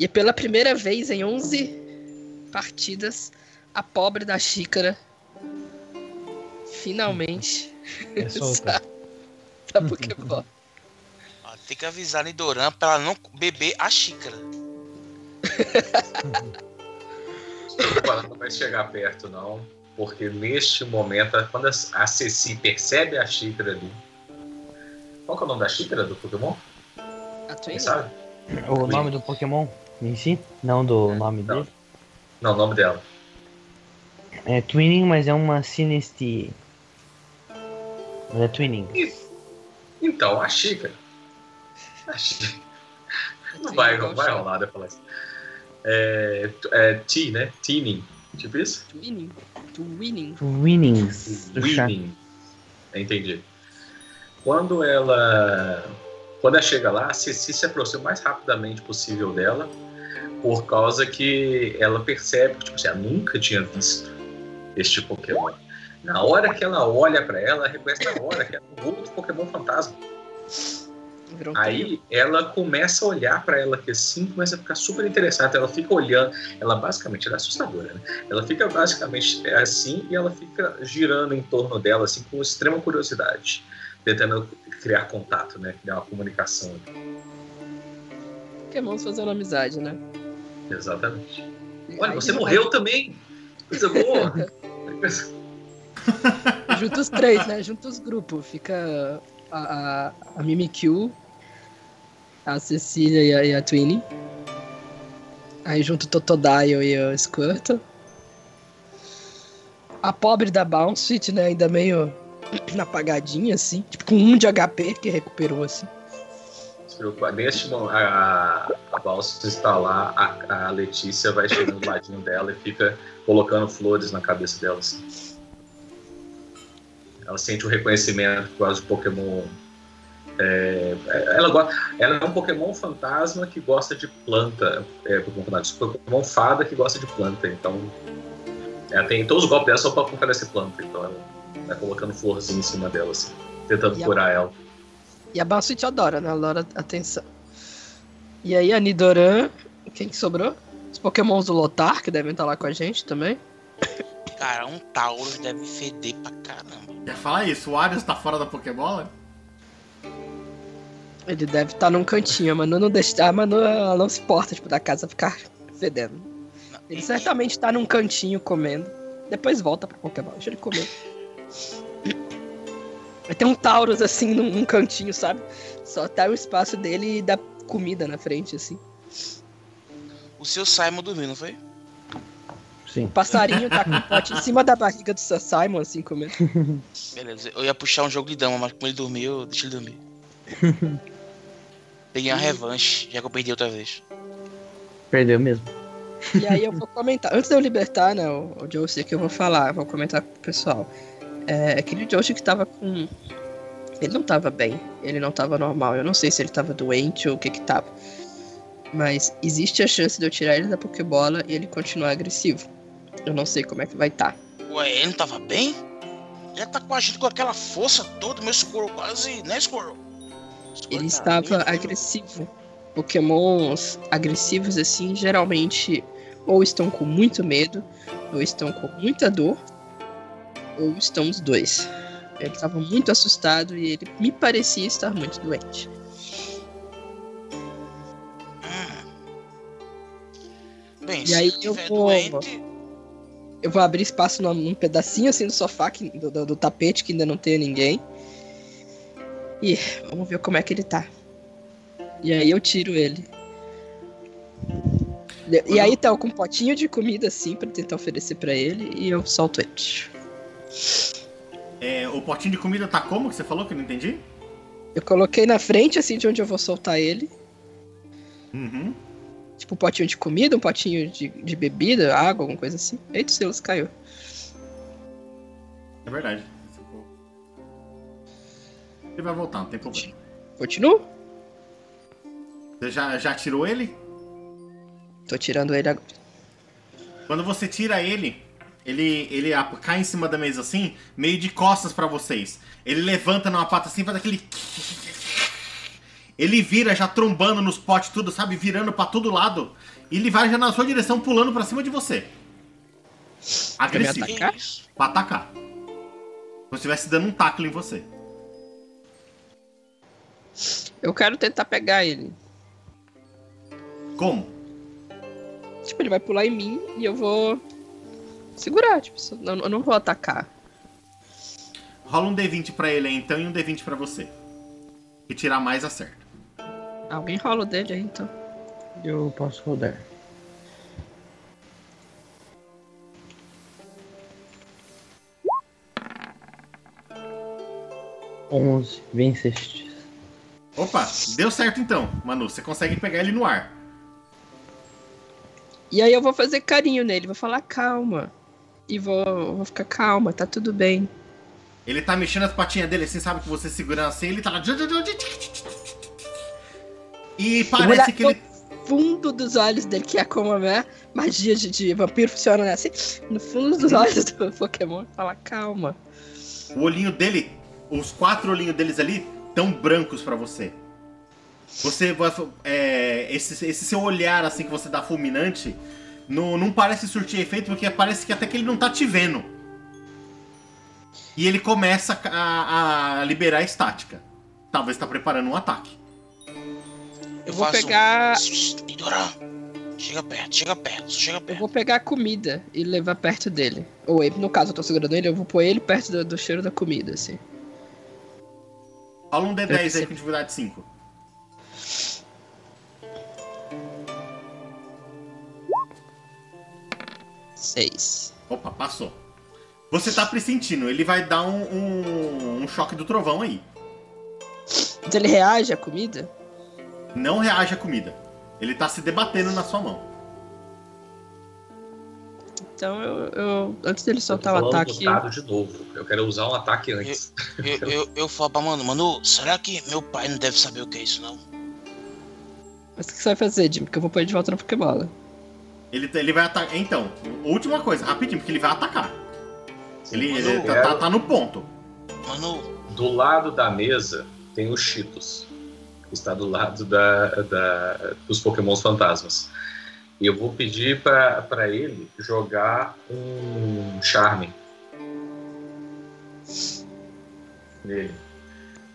E pela primeira vez em 11 partidas, a pobre da xícara finalmente é solta. da Pokémon. Tem que avisar a Nidoran pra ela não beber a xícara. não vai chegar perto, não porque neste momento, quando a Ceci percebe a xícara ali. Qual é o nome da xícara do Pokémon? A Twin? sabe? O nome do Pokémon si? Não do é, nome não. dele? Não, o nome dela. É Twinning, mas é uma Sinistee. Mas é Twinning. Então, a xícara. A xícara. Não vai, não vai rolar depois. É, é T, né? Teening. Tipo isso? Twinning. Twinning. Twinnings. Winning. Entendi. Quando ela. Quando ela chega lá, a Ceci se aproxima o mais rapidamente possível dela, por causa que ela percebe que tipo, assim, ela nunca tinha visto este Pokémon. Na hora que ela olha para ela, ela reconhece na hora que é um outro Pokémon fantasma. Aí ela começa a olhar para ela que assim, começa a ficar super interessada. Ela fica olhando, ela basicamente ela é assustadora, né? Ela fica basicamente assim e ela fica girando em torno dela assim com extrema curiosidade, tentando criar contato, né? Criar uma comunicação. Pokémons fazendo amizade, né? Exatamente. Olha, você morreu também. Coisa boa. Juntos os três, né? Juntos os grupos. Fica a, a, a Mimikyu, a Cecília e a, e a Twinnie. Aí junto o Totodile e o Squirtle. A pobre da Bounce, né? Ainda meio apagadinha, assim. Tipo, com um de HP que recuperou, assim. Neste momento, a, a Bounce está lá, a, a Letícia vai chegando do ladinho dela e fica colocando flores na cabeça dela, assim. Ela sente o reconhecimento por causa do Pokémon É, ela, gosta, ela é um Pokémon fantasma que gosta de planta. É, Pokémon, fantasma, Pokémon fada que gosta de planta. Então, ela tem todos os golpes dela só pra fortalecer planta. Então, ela tá colocando florzinha em cima dela, assim, tentando E a- curar ela. E a Balsuit adora, né? Ela adora atenção. E aí a Nidoran, quem que sobrou? Os pokémons do Lotar, que devem estar lá com a gente também. Cara, um Taurus deve feder pra caramba. Quer falar isso? O Arius tá fora da Pokébola? Ele deve estar num cantinho, a Manu não deixa. A Manu ela não se importa, tipo, da casa ficar fedendo. Não, Ele e- certamente tá num cantinho comendo. Depois volta pra Pokémon, deixa ele comer. Vai ter um Taurus assim num, num cantinho, sabe? Só tá o espaço dele e dá comida na frente, assim. O seu Simon dormiu, não foi? Sim. O passarinho tá com o pote em cima da barriga do Sir Simon, assim, comendo. Beleza, eu ia puxar um jogo de dama, mas como ele dormiu, eu deixa ele dormir. Peguei uma revanche, já que eu perdi outra vez. Perdeu mesmo. E aí eu vou comentar. Antes de eu libertar, né, o, o Josie que eu vou falar, eu vou comentar com o pessoal. É, aquele Josie que tava com. Ele não tava bem, ele não tava normal. Eu não sei se ele tava doente ou o que que tava. Mas existe a chance de eu tirar ele da Pokébola e ele continuar agressivo. Eu não sei como é que vai estar. Ué, ele não tava bem? Ele tá com a gente com aquela força toda, meu Squirrel quase, né, Squirrel? Squirrel Ele tá estava bem, agressivo. Pokémons agressivos assim, geralmente ou estão com muito medo, ou estão com muita dor, ou estão os dois. Ele estava muito assustado e ele me parecia estar muito doente. Bem, E aí eu vou- doente, Eu vou abrir espaço num, num pedacinho assim do sofá, que- do, do- do tapete, que ainda não tem ninguém. E vamos ver como é que ele tá. E aí eu tiro ele. E- E aí tá com um potinho de comida assim pra tentar oferecer pra ele e eu solto ele. É, o potinho de comida tá como que você falou que eu não entendi? Eu coloquei na frente assim de onde eu vou soltar ele. Uhum. Tipo um potinho de comida, um potinho de, de bebida, água, alguma coisa assim. Eita, o Silas caiu. É verdade. Ele vai voltar, não tem problema. Continua? Você já, já tirou ele? Tô tirando ele agora. Quando você tira ele, ele, ele cai em cima da mesa assim, meio de costas pra vocês. Ele levanta numa pata assim, faz aquele. Ele vira já trombando nos potes, tudo, sabe? Virando pra todo lado. E ele vai já na sua direção, pulando pra cima de você. Agressivo. Quer atacar? Pra atacar. Como se estivesse dando um tackle em você. Eu quero tentar pegar ele. Como? Tipo, ele vai pular em mim e eu vou segurar. Tipo, eu eu não vou atacar. Rola um D20 pra ele aí, então, e um D20 pra você. E tirar mais acerta. Alguém rola o dele aí, então. Eu posso rodar. Onze, venceste. Opa, deu certo então, Manu. Você consegue pegar ele no ar. E aí eu vou fazer carinho nele, vou falar calma. E vou, vou ficar calma, tá tudo bem. Ele tá mexendo as patinhas dele assim, sabe? Que você segurando assim, ele tá lá. E parece que ele. Fundo dos olhos dele, que é como a minha magia de, de vampiro funciona, né? Assim, no fundo dos olhos do Pokémon, fala calma. O olhinho dele, os quatro olhinhos deles ali, tão brancos pra você. Você. É, esse, esse seu olhar assim que você dá fulminante não, não parece surtir efeito, porque parece que até que ele não tá te vendo. E ele começa a, a liberar a estática. Talvez tá preparando um ataque. Eu vou um- pegar. Nidoran, chega perto, chega perto, chega Eu perto. vou pegar a comida e levar perto dele. Ou ele, no caso, eu tô segurando ele, eu vou pôr ele perto do, do cheiro da comida, assim. Fala um D10 aí com dificuldade 5. Seis. Opa, passou. Você tá pressentindo, ele vai dar um, um, um choque do trovão aí. Então ele reage à comida? Não reage à comida. Ele tá se debatendo na sua mão. Então eu, eu- antes dele Eu tô soltar o falando ataque. dado de novo. Eu quero usar um ataque antes. Eu, eu, eu falo pra Manu, Manu, será que meu pai não deve saber o que é isso, não? Mas o que você vai fazer, Jim? Porque eu vou pôr ele de volta na Pokébola. Ele, ele vai atacar. Então, última coisa, rapidinho, porque ele vai atacar. Ele, ele tá, quero- tá- tá no ponto. Manu, Do lado da mesa tem o Cheetos, que está do lado da, da- dos Pokémons fantasmas. E eu vou pedir para ele jogar um Charme nele.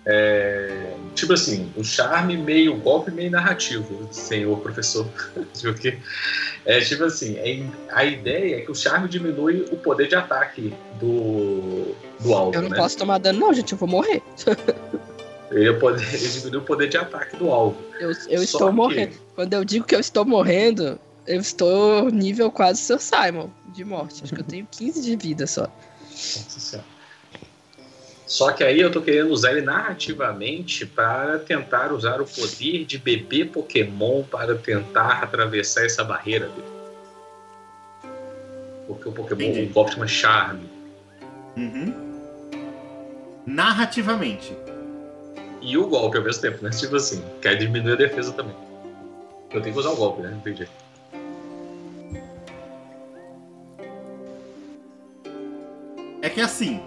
É, tipo assim, um charme meio golpe, meio narrativo, senhor professor. Porque é tipo assim, é- a ideia é que o charme diminui o poder de ataque do, do alvo, Eu não né? posso tomar dano, não, gente. Eu vou morrer. Ele, pode, ele diminui o poder de ataque do alvo. Eu, eu estou que- morrendo. Quando eu digo que eu estou morrendo, eu estou nível quase seu Simon de morte. Acho que eu tenho 15 de vida só. Nossa Senhora. Só que aí eu tô querendo usar ele narrativamente para tentar usar o poder de bebê Pokémon para tentar atravessar essa barreira dele. Porque o Pokémon, Entendi. golpe chama Charme. Uhum. Narrativamente. E o golpe ao mesmo tempo, né? Tipo assim, quer diminuir a defesa também. Eu tenho que usar o golpe, né? Entendi. É que assim.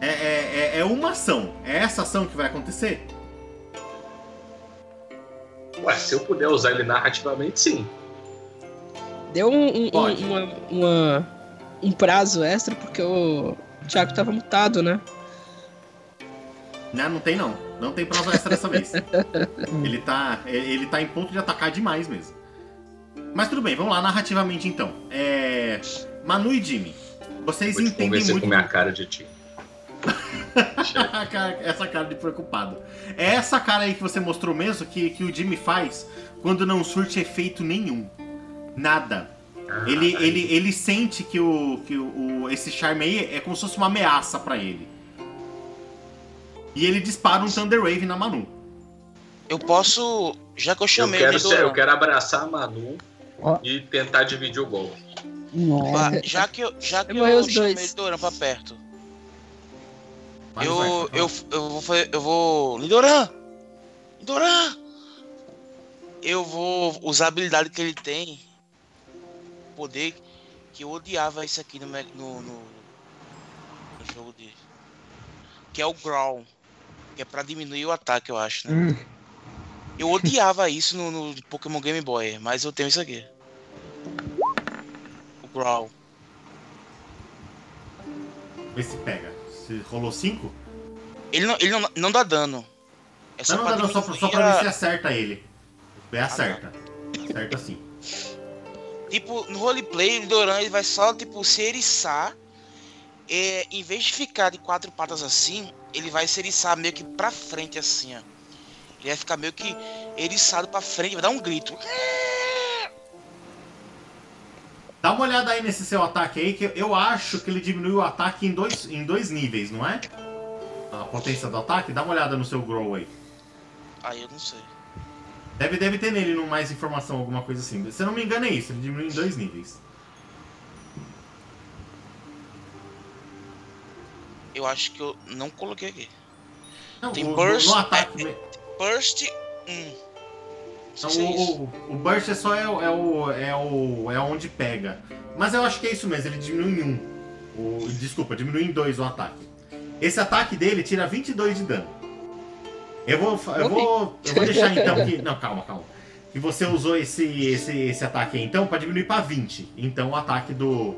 É, é, é- é uma ação. É essa ação que vai acontecer? Ué, se eu puder usar ele narrativamente, sim. Deu um, um, um, uma- uma- um prazo extra porque o Thiago tava mutado, né? Não, não tem não. Não tem prazo extra dessa vez. Ele tá, ele tá em ponto de atacar demais mesmo. Mas tudo bem, vamos lá, narrativamente então. É... Manu e Jimmy, vocês Vou te entendem convencer muito. com minha cara de ti. Essa cara de preocupado. É essa cara aí que você mostrou mesmo que, que o Jimmy faz quando não surte efeito nenhum. Nada. Ah, Ele, aí. ele, ele sente que, o, que o, esse charme aí é como se fosse uma ameaça pra ele. E ele dispara um Thunder Wave na Manu. eu posso. Já que eu Eu chamei quero, ele ser- eu quero abraçar a Manu Ó. e tentar dividir o golpe. Nossa. já que eu, já que Eu eu os chamei dois. Doran pra perto, Vai, eu, vai, vai. eu, eu vou fazer. Eu vou. Lidoran! Lidoran! Eu vou usar a habilidade que ele tem. Poder que eu odiava isso aqui no, no, no, no jogo dele. Que é o Growl. Que é pra diminuir o ataque, eu acho, né? Hum, Eu odiava isso no, no Pokémon Game Boy, mas eu tenho isso aqui. O Growl. Vê se pega. Se rolou 5? Ele não, ele não, não dá dano. É só Não, não, pra não, só, pra- só pra ver se acerta ele. É acerta. Acerta sim. Tipo, no roleplay, o Doran ele vai só, tipo, se eriçar. É, em vez de ficar de quatro patas assim, ele vai se eriçar meio que pra frente, assim, ó. Ele vai ficar meio que eriçado pra frente, vai dar um grito. Dá uma olhada aí nesse seu ataque aí, que eu acho que ele diminuiu o ataque em dois, em dois níveis, não é? A potência do ataque, dá uma olhada no seu Grow aí. Aí eu não sei. Deve, deve ter nele no mais informação, alguma coisa assim. Se eu não me engano é isso, ele diminui em dois níveis. Eu acho que eu não coloquei aqui. Não, Tem no- burst, no ataque. me- Burst 1. Sei o, o, o Burst é só é, o- é, o, é, o, é onde pega. Mas eu acho que é isso mesmo, ele diminui em um. O, desculpa, diminui em dois o ataque. Esse ataque dele tira 22 de dano. Eu vou, eu vou, eu vou deixar então que. Não, calma, calma. Que você usou esse, esse, esse ataque aí então pra diminuir pra 20. Então o ataque do,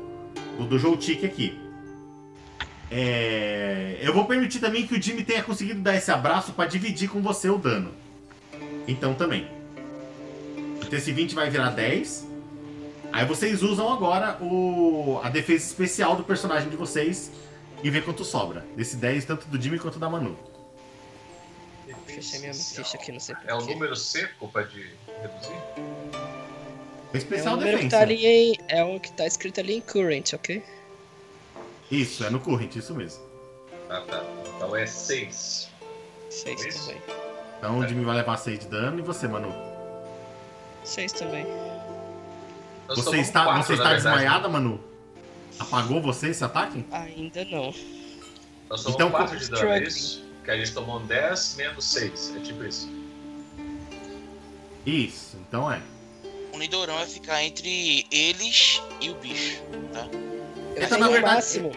do, do Joltik aqui. É, eu vou permitir também que o Jimmy tenha conseguido dar esse abraço pra dividir com você o dano. Então também. Então esse 20 vai virar 10. Aí vocês usam agora o, a defesa especial do personagem de vocês e vê quanto sobra. Desse 10, tanto do Jimmy quanto da Manu. Fechei minha ficha aqui, não sei É o porquê. número seco para de reduzir? O É especial o número que defensa. tá ali em. É o que tá escrito ali em current, ok? Isso, é no current, isso mesmo. Ah, tá. Então é 6. Seis Isso. também. Então o Jimmy vai levar 6 de dano e você, Manu. Seis também. Você está, quatro, você está desmaiada, Manu? Apagou você esse ataque? Ainda não. Nós tomamos Então, 4 de dano, é isso? Que a gente tomou 10 menos 6. É tipo isso. Isso, então é. O Nidorão vai ficar entre eles e o bicho, tá? Eu Essa, tenho na o verdade, máximo.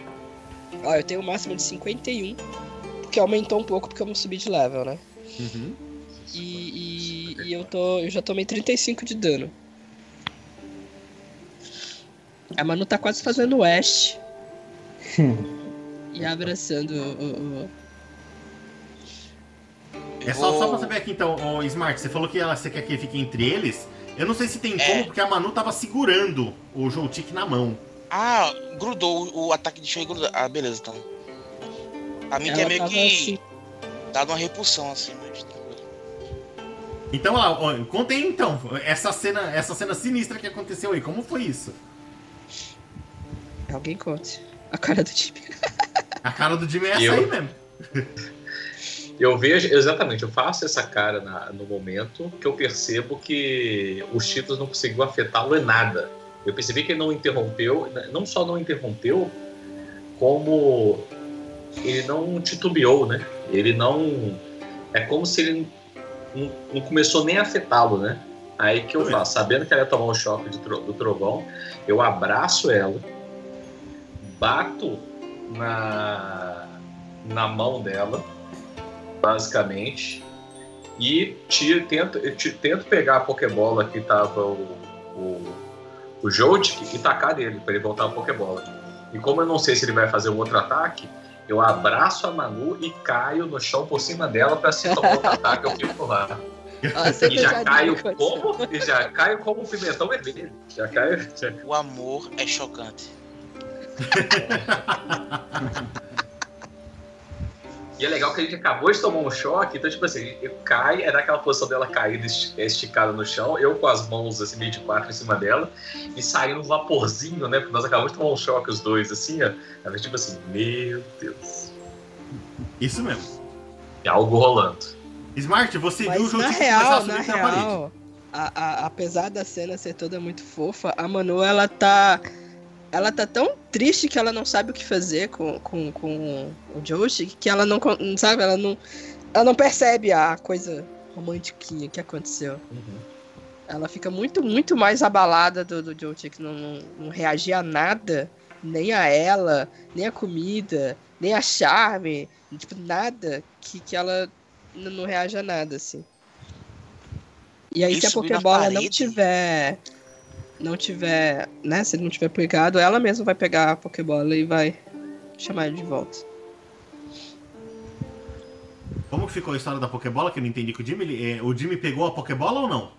Ó, eu tenho o máximo de 51. Porque aumentou um pouco porque eu não subi de level, né? Uhum. E, e, e eu tô. Eu já tomei 35 de dano. A Manu tá quase fazendo West. e abraçando o. o- o- É só, só pra saber aqui então, ô, Smart, você falou que ela, você quer que fique entre eles. Eu não sei se tem É. como, porque a Manu tava segurando o Joltik na mão. Ah, grudou o, o ataque de chão e grudou. Ah, beleza, então. A mim é meio que assim. dado uma repulsão, assim, mas. Então, lá, conta aí então, essa cena, essa cena sinistra que aconteceu aí, como foi isso? Alguém conte. A cara do time. A cara do Jimmy é essa Eu? aí mesmo. Eu vejo, exatamente, eu faço essa cara na- no momento que eu percebo que os títulos não conseguiu afetá-lo em nada. Eu percebi que ele não interrompeu, não só não interrompeu, como ele não titubeou, né? Ele não. É como se ele não, não começou nem a afetá-lo, né? Aí que eu faço, sabendo que ela ia tomar um choque de tro- do trovão, eu abraço ela, bato na, na mão dela, basicamente, e tiro, tento, tento pegar a Pokébola que tava o, o, o Joltik e tacar nele, para ele voltar a Pokébola. E como eu não sei se ele vai fazer um outro ataque, eu abraço a Manu e caio no chão por cima dela para se tomar outro ataque, eu fico lá. Ó, você E já já caio como, e já caio como um pimentão vermelho. Já caio. já- O amor é chocante. E é legal que a gente acabou de tomar um choque, então, tipo assim, eu caio, é naquela posição dela caída, esti- esticada no chão, eu com as mãos, assim, meio de quatro em cima dela, e saindo um vaporzinho, né? Porque nós acabamos de tomar um choque, os dois, assim, ó. Ela, tipo assim, meu Deus. Isso mesmo. É algo rolando. Smart, você viu o Mas na a real, subir na real, a- a- apesar da cena ser toda muito fofa, a Manu, ela tá. Ela tá tão triste que ela não sabe o que fazer com, com, com o Joshi, que ela não, sabe, ela não. Ela não percebe a coisa romantiquinha que aconteceu. Ela fica muito, muito mais abalada do, do Joshi, que não, não, não reagia a nada, nem a ela, nem a comida, nem a charme, tipo, nada que, que ela não reage a nada, assim. E aí, Ele se a Pokébola não tiver. Não tiver. Né? Se ele não tiver pegado, ela mesma vai pegar a Pokébola e vai chamar ele de volta. Como que ficou a história da Pokébola, que eu não entendi com o Jimmy? É, o Jimmy pegou a Pokébola ou não?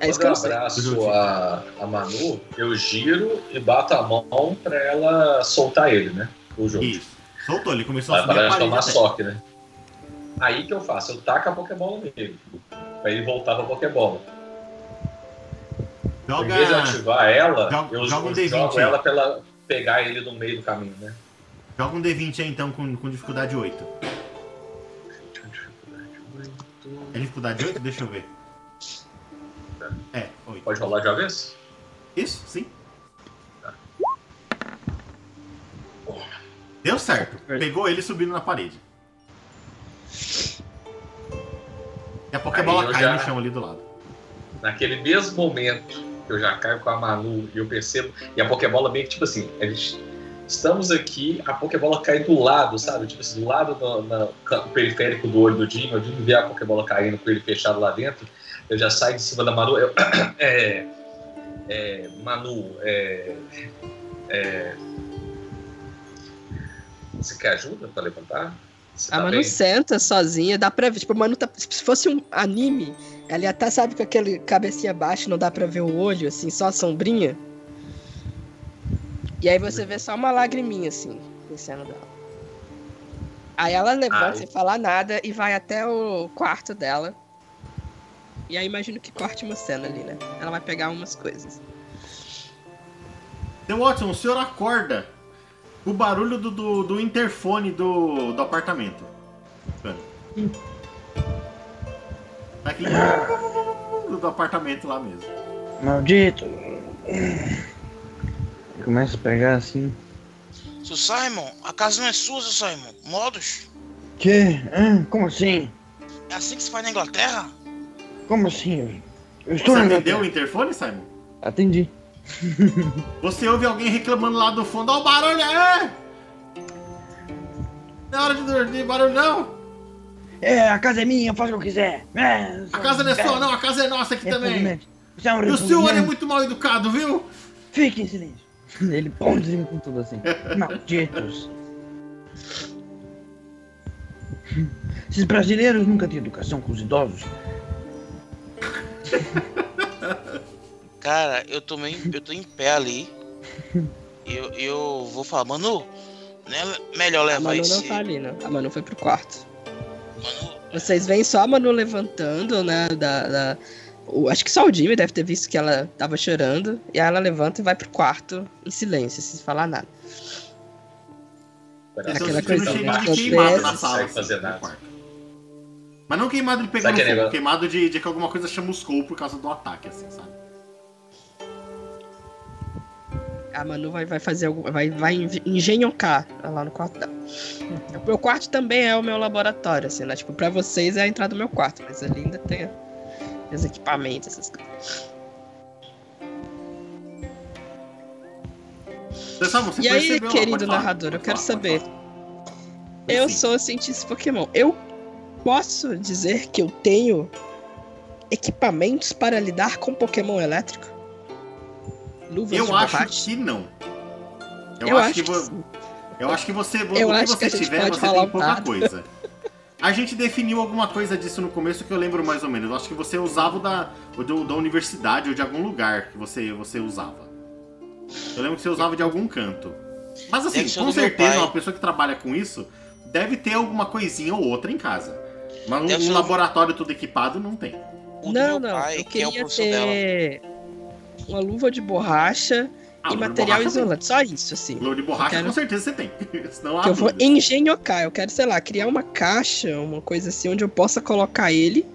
É isso que eu eu não sei. abraço a, a Manu, eu giro e bato a mão pra ela soltar ele, né? O jogo. Isso. Soltou, ele começou a subir a de parede. tomar até. soque, né? Aí que eu faço? Eu taco a Pokébola nele. Pra ele voltar pra Pokébola. Em vez de Joga, ativar ela, joga- eu joga um eu D20 jogo aí. ela pra ela pegar ele no meio do caminho, né? joga um D20 aí então com, com dificuldade 8. É dificuldade 8? Deixa eu ver. É, 8. Pode rolar de vez? Isso, sim. Deu certo. Pegou ele subindo na parede. E a Pokébola caiu já- no chão ali do lado. Naquele mesmo momento eu já caio com a Manu e eu percebo. E a Pokébola meio que tipo assim, a gente. Estamos aqui, a Pokébola cai do lado, sabe? Tipo assim, do lado do, na- no periférico do olho do Jimmy, o Jimmy vê a Pokébola caindo com ele fechado lá dentro, eu já saio de cima da Manu. Eu, é, é, Manu, é, é, você quer ajuda pra levantar? Você A tá Manu bem? senta sozinha, dá pra ver. Tipo, a Manu tá. Se fosse um anime, ela ia estar, sabe, com aquele cabecinha baixa, não dá pra ver o olho, assim, só a sombrinha. E aí você vê só uma lagriminha, assim, descendo dela. Aí ela levanta Ai. sem falar nada e vai até o quarto dela. E aí imagino que corte uma cena ali, né? Ela vai pegar umas coisas. Seu Watson, o senhor acorda o barulho do, do, do interfone do, do apartamento. Mano. Tá aquele do, apartamento lá mesmo. Maldito. Começa a pegar assim. Seu Simon, a casa não é sua, seu Simon. Modos? Que? Hã? Como assim? É assim que se faz na Inglaterra? Como assim? Eu estou Você na atendeu o interfone, Simon? Atendi. Você ouve alguém reclamando lá do fundo, ó o barulho aí! Não é hora de dormir, barulho não! É, a casa é minha, faz o que eu quiser. É, A casa não é sua não, a casa é nossa aqui também! Repugnante. Você é um E o senhor é muito mal educado, viu? Fique em silêncio. Ele desliga com tudo assim. Malditos. Esses brasileiros nunca têm educação com os idosos. Cara, eu tô, meio, eu tô em pé ali. Eu, eu vou falar, Manu, não é melhor A levar Manu esse. não tá ali, não. A Manu foi pro quarto. Manu, Vocês veem só a Manu levantando, né? Da, da- o- acho que só o Jimmy deve ter visto que ela tava chorando. E aí ela levanta e vai pro quarto em silêncio, sem falar nada. Aquela coisa, de queimado na Acontece. sala, fazer nada. Mas não queimado de pegar Sabe no fogo, queimado de, de que alguma coisa chamuscou por causa do ataque, assim, sabe? A Manu vai, vai fazer algum. Vai, vai engenhocar lá no quarto dela. O meu quarto também é o meu laboratório, assim, né? Tipo, pra vocês é a entrada do meu quarto, mas ali ainda tem os equipamentos, essas coisas. Você E aí, querido falar, narrador, eu quero falar, saber. Eu Sim. sou cientista Pokémon. Eu posso dizer que eu tenho equipamentos para lidar com Pokémon elétrico? Luvas Eu de acho que não. Eu, Eu acho, acho que, que sim. eu acho que você, Eu o que acho você que a gente tiver, pode você falar tem pouca dado. coisa. A gente definiu alguma coisa disso no começo que eu lembro mais ou menos. Eu acho que você usava o da, o do- da universidade ou de algum lugar que você, você usava. Eu lembro que você usava de algum canto. Mas assim, ser com certeza, uma pessoa que trabalha com isso deve ter alguma coisinha ou outra em casa. Mas um, Deve um laboratório tudo equipado não tem. o Não, não. pai, eu que é o queria professor dela. Uma luva de borracha Ah, e material isolante. Só isso, assim. Luva de borracha quero- com certeza você tem. Senão Que eu vou engenhocar. Eu quero, sei lá, criar uma caixa, uma coisa assim, onde eu possa colocar ele.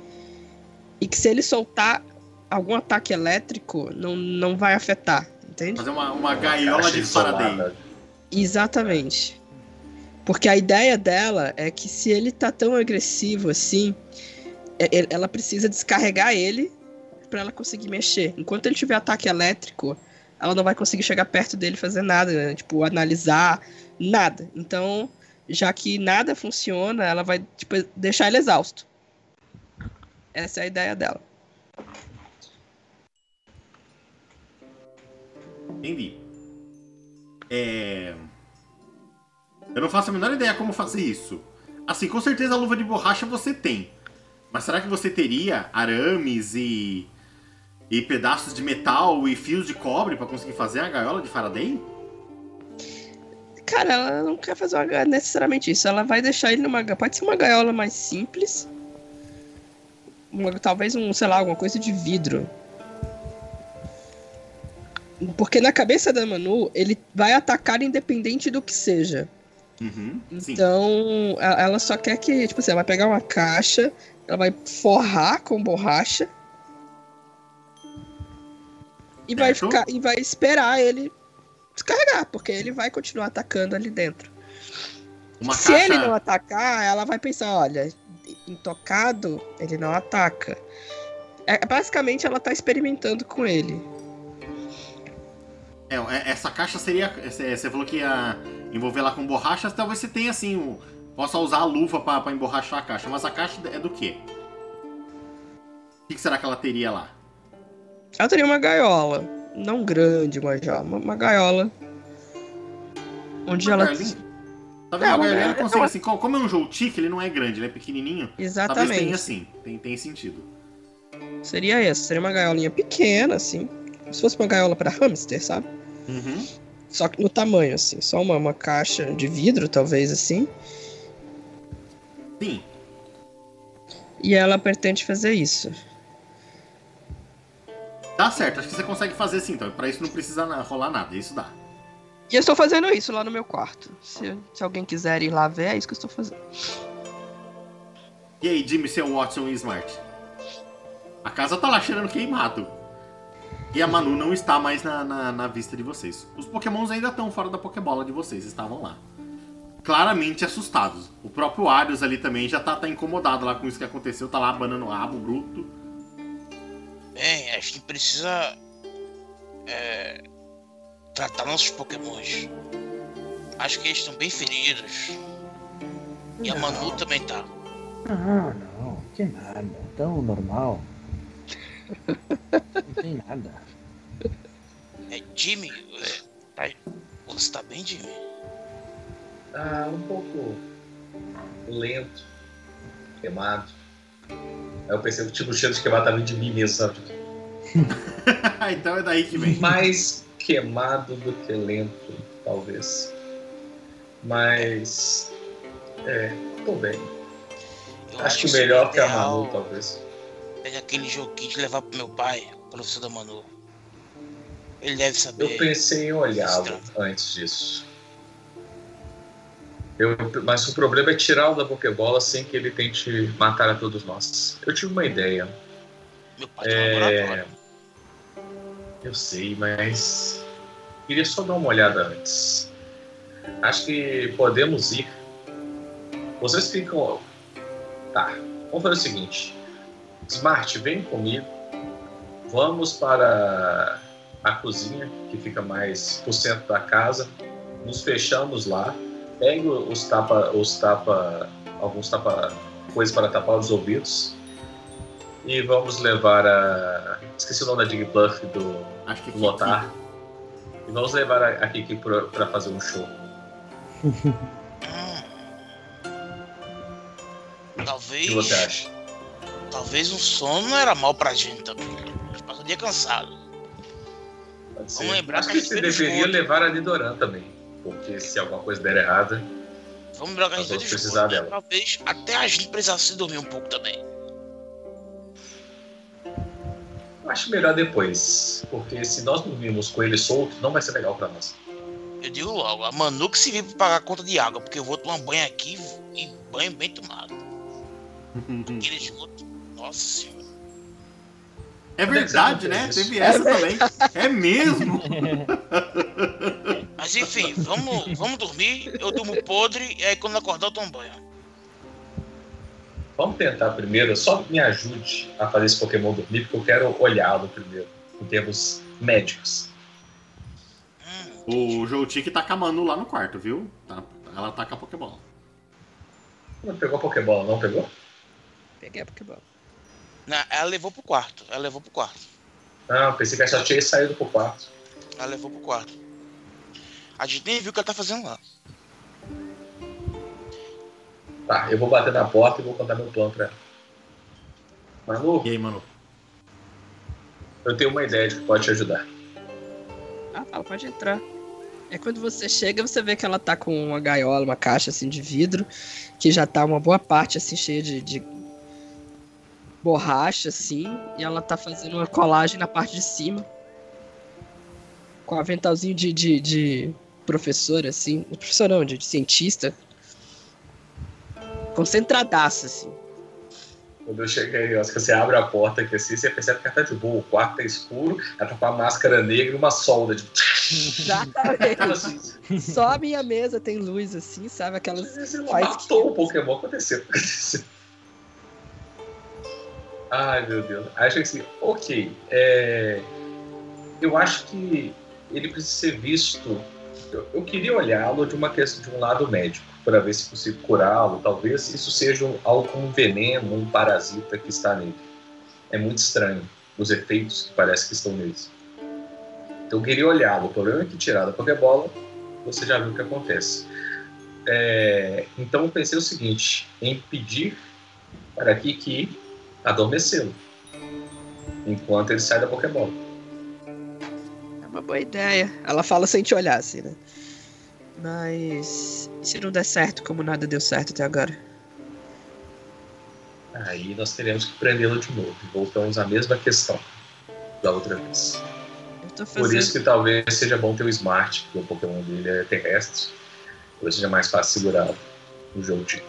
E que se ele soltar algum ataque elétrico, não, não vai afetar. Entende? Fazer uma, uma gaiola Caixa de Faraday. Exatamente. Porque a ideia dela é que se ele tá tão agressivo assim, é- ela precisa descarregar ele pra ela conseguir mexer. Enquanto ele tiver ataque elétrico, ela não vai conseguir chegar perto dele fazer nada, né? tipo, analisar, nada. Então, já que nada funciona, ela vai tipo, deixar ele exausto. Essa é a ideia dela. Entendi. É... Eu não faço a menor ideia como fazer isso. Assim, com certeza a luva de borracha você tem. Mas será que você teria arames e. e pedaços de metal e fios de cobre pra conseguir fazer a gaiola de Faraday? Cara, ela não quer fazer uma, necessariamente isso. Ela vai deixar ele numa. Pode ser uma gaiola mais simples. Uma- talvez um, sei lá, alguma coisa de vidro. Porque na cabeça da Manu, ele vai atacar independente do que seja. Uhum. Então, ela só quer que, tipo assim, ela vai pegar uma caixa, ela vai forrar com borracha. E vai, Certo. ficar, e vai esperar ele descarregar, porque ele vai continuar atacando ali dentro. Uma Se caixa. ele não atacar, ela vai pensar, olha, intocado, ele não ataca. É, basicamente, ela tá experimentando com ele. É, é, essa caixa seria. Você falou que ia envolver lá com borrachas, talvez você tenha assim. Um, possa usar a luva pra, pra emborrachar a caixa. Mas a caixa é do quê? O que será que ela teria lá? Ela teria uma gaiola. Não grande, mas já. Uma, uma gaiola. Onde Uma ela. Tá vendo? É, uma gaiola- consegue assim. Como é um Joltik, ele não é grande, ele é pequenininho. Talvez Exatamente. tenha assim. Tem, tem sentido. Seria essa. Seria uma gaiolinha pequena, assim. Como se fosse uma gaiola pra hamster, sabe? Uhum. Só que no tamanho, assim. Só uma, uma caixa de vidro, talvez, assim. Sim. E ela pretende fazer isso. Dá certo, acho que você consegue fazer assim, então. Pra isso não precisa rolar nada, isso dá. E eu estou fazendo isso lá no meu quarto. Se, se alguém quiser ir lá ver, é isso que eu estou fazendo. E aí, Jimmy, seu Watson e Smart? A casa tá lá cheirando queimado. E a Manu não está mais na, na, na vista de vocês. Os pokémons ainda estão fora da Pokébola de vocês, estavam lá. Claramente assustados. O próprio Arius ali também já tá, tá incomodado lá com isso que aconteceu, tá lá abanando o rabo bruto. Bem, a gente precisa é, tratar nossos pokémons. Acho que eles estão bem feridos. E a Manu também tá. Não, não, não tem nada. Tão normal. Não tem nada. É, Jimmy, é, tá- você tá bem, Jimmy? Ah, um pouco lento, queimado. Aí eu pensei que tipo, o cheiro de queimado tá vindo de mim mesmo, sabe? então é daí que vem. Mais queimado do que lento, talvez. Mas. É, tô bem. Eu Acho que seria melhor que a Manu, talvez. Pegar aquele joguinho de levar pro meu pai, o professor da Manu. Ele deve saber. Eu pensei em olhá-lo antes disso. Eu- mas o problema é tirá-lo da Pokébola sem que ele tente matar a todos nós. Eu tive uma ideia. Meu pai É. Eu sei, mas queria só dar uma olhada antes. Acho que podemos ir. Vocês ficam. Tá. Vamos fazer o seguinte. Smart, vem comigo. Vamos para a cozinha, que fica mais por centro da casa. Nos fechamos lá. Pegue os tapa, os tapa, alguns tapa, coisas para tapar os ouvidos. E vamos levar a. Esqueci o nome da Jigglypuff do Acho que aqui, Lotar. E vamos levar a, a Kiki pra, pra fazer um show. Hum. O Talvez. que você acha? Talvez um sono não era mal pra gente também. A gente passa o dia cansado. Pode Vamos lembrar Acho que que você deveria levar a Nidoran também. Porque se alguma coisa der errada, Vamos Nós vamos precisar dela. Talvez até a gente precisasse dormir um pouco também. acho melhor depois. Porque se nós dormirmos com ele solto, não vai ser legal pra nós. Eu digo logo, a Manu que se vir pra pagar a conta de água, porque eu vou tomar banho aqui e banho bem tomado. Aquele esgoto. Nossa senhora. É verdade, né? Teve essa também. É mesmo? Mas enfim, vamos, vamos dormir. Eu durmo podre e aí quando acordar eu tomo banho. Vamos tentar primeiro, só me ajude a fazer esse Pokémon dormir, porque eu quero olhá-lo primeiro, em termos médicos. Hum, O Joutik tá com a Manu lá no quarto, viu? Tá- ela tá com a Pokébola. Não pegou a Pokébola, não pegou? Peguei a Pokébola. Não, ela levou pro quarto. Ela levou pro quarto. Não, pensei que ela só tinha saído pro quarto. Ela levou pro quarto. A gente nem viu o que ela tá fazendo lá. Tá, eu vou bater na porta e vou contar meu plano pra ela. Manu, E aí, Manu? eu tenho uma ideia de que pode te ajudar. Ah, ela pode entrar. É quando você chega, você vê que ela tá com uma gaiola, uma caixa assim de vidro, que já tá uma boa parte assim cheia de, de borracha assim, e ela tá fazendo uma colagem na parte de cima. Com um aventalzinho de, de, de professor assim, professor não, de, de cientista. Concentradaça assim. Quando eu cheguei, eu acho que você abre a porta aqui assim, você percebe que ela tá de boa, o quarto tá escuro, ela tá com a máscara negra e uma solda de. Exatamente. assim, Só a minha mesa tem luz assim, sabe? Aquelas você matou que- o Pokémon, aconteceu. aconteceu. Ai, meu Deus. Acho que assim, ok. é, Eu acho que ele precisa ser visto. Eu, eu queria olhá-lo de uma questão de um lado médico, para ver se consigo curá-lo. Talvez isso seja um- algo como um veneno, um parasita que está nele. É muito estranho os efeitos que parece que estão neles. Então eu queria olhá-lo. O problema é que tirar da Pokébola, você já viu o que acontece. É, então eu pensei o seguinte, em pedir para Kiki adormecê-lo, enquanto ele sai da Pokébola. É uma boa ideia. Ela fala sem te olhar, assim, né? Mas. se não der certo, como nada deu certo até agora? Aí nós teremos que prendê-lo de novo. Voltamos à mesma questão da outra vez. Tô Por fazendo. isso que talvez seja bom ter o Smart, porque o Pokémon dele é terrestre. Talvez seja mais fácil segurá-lo no jogo de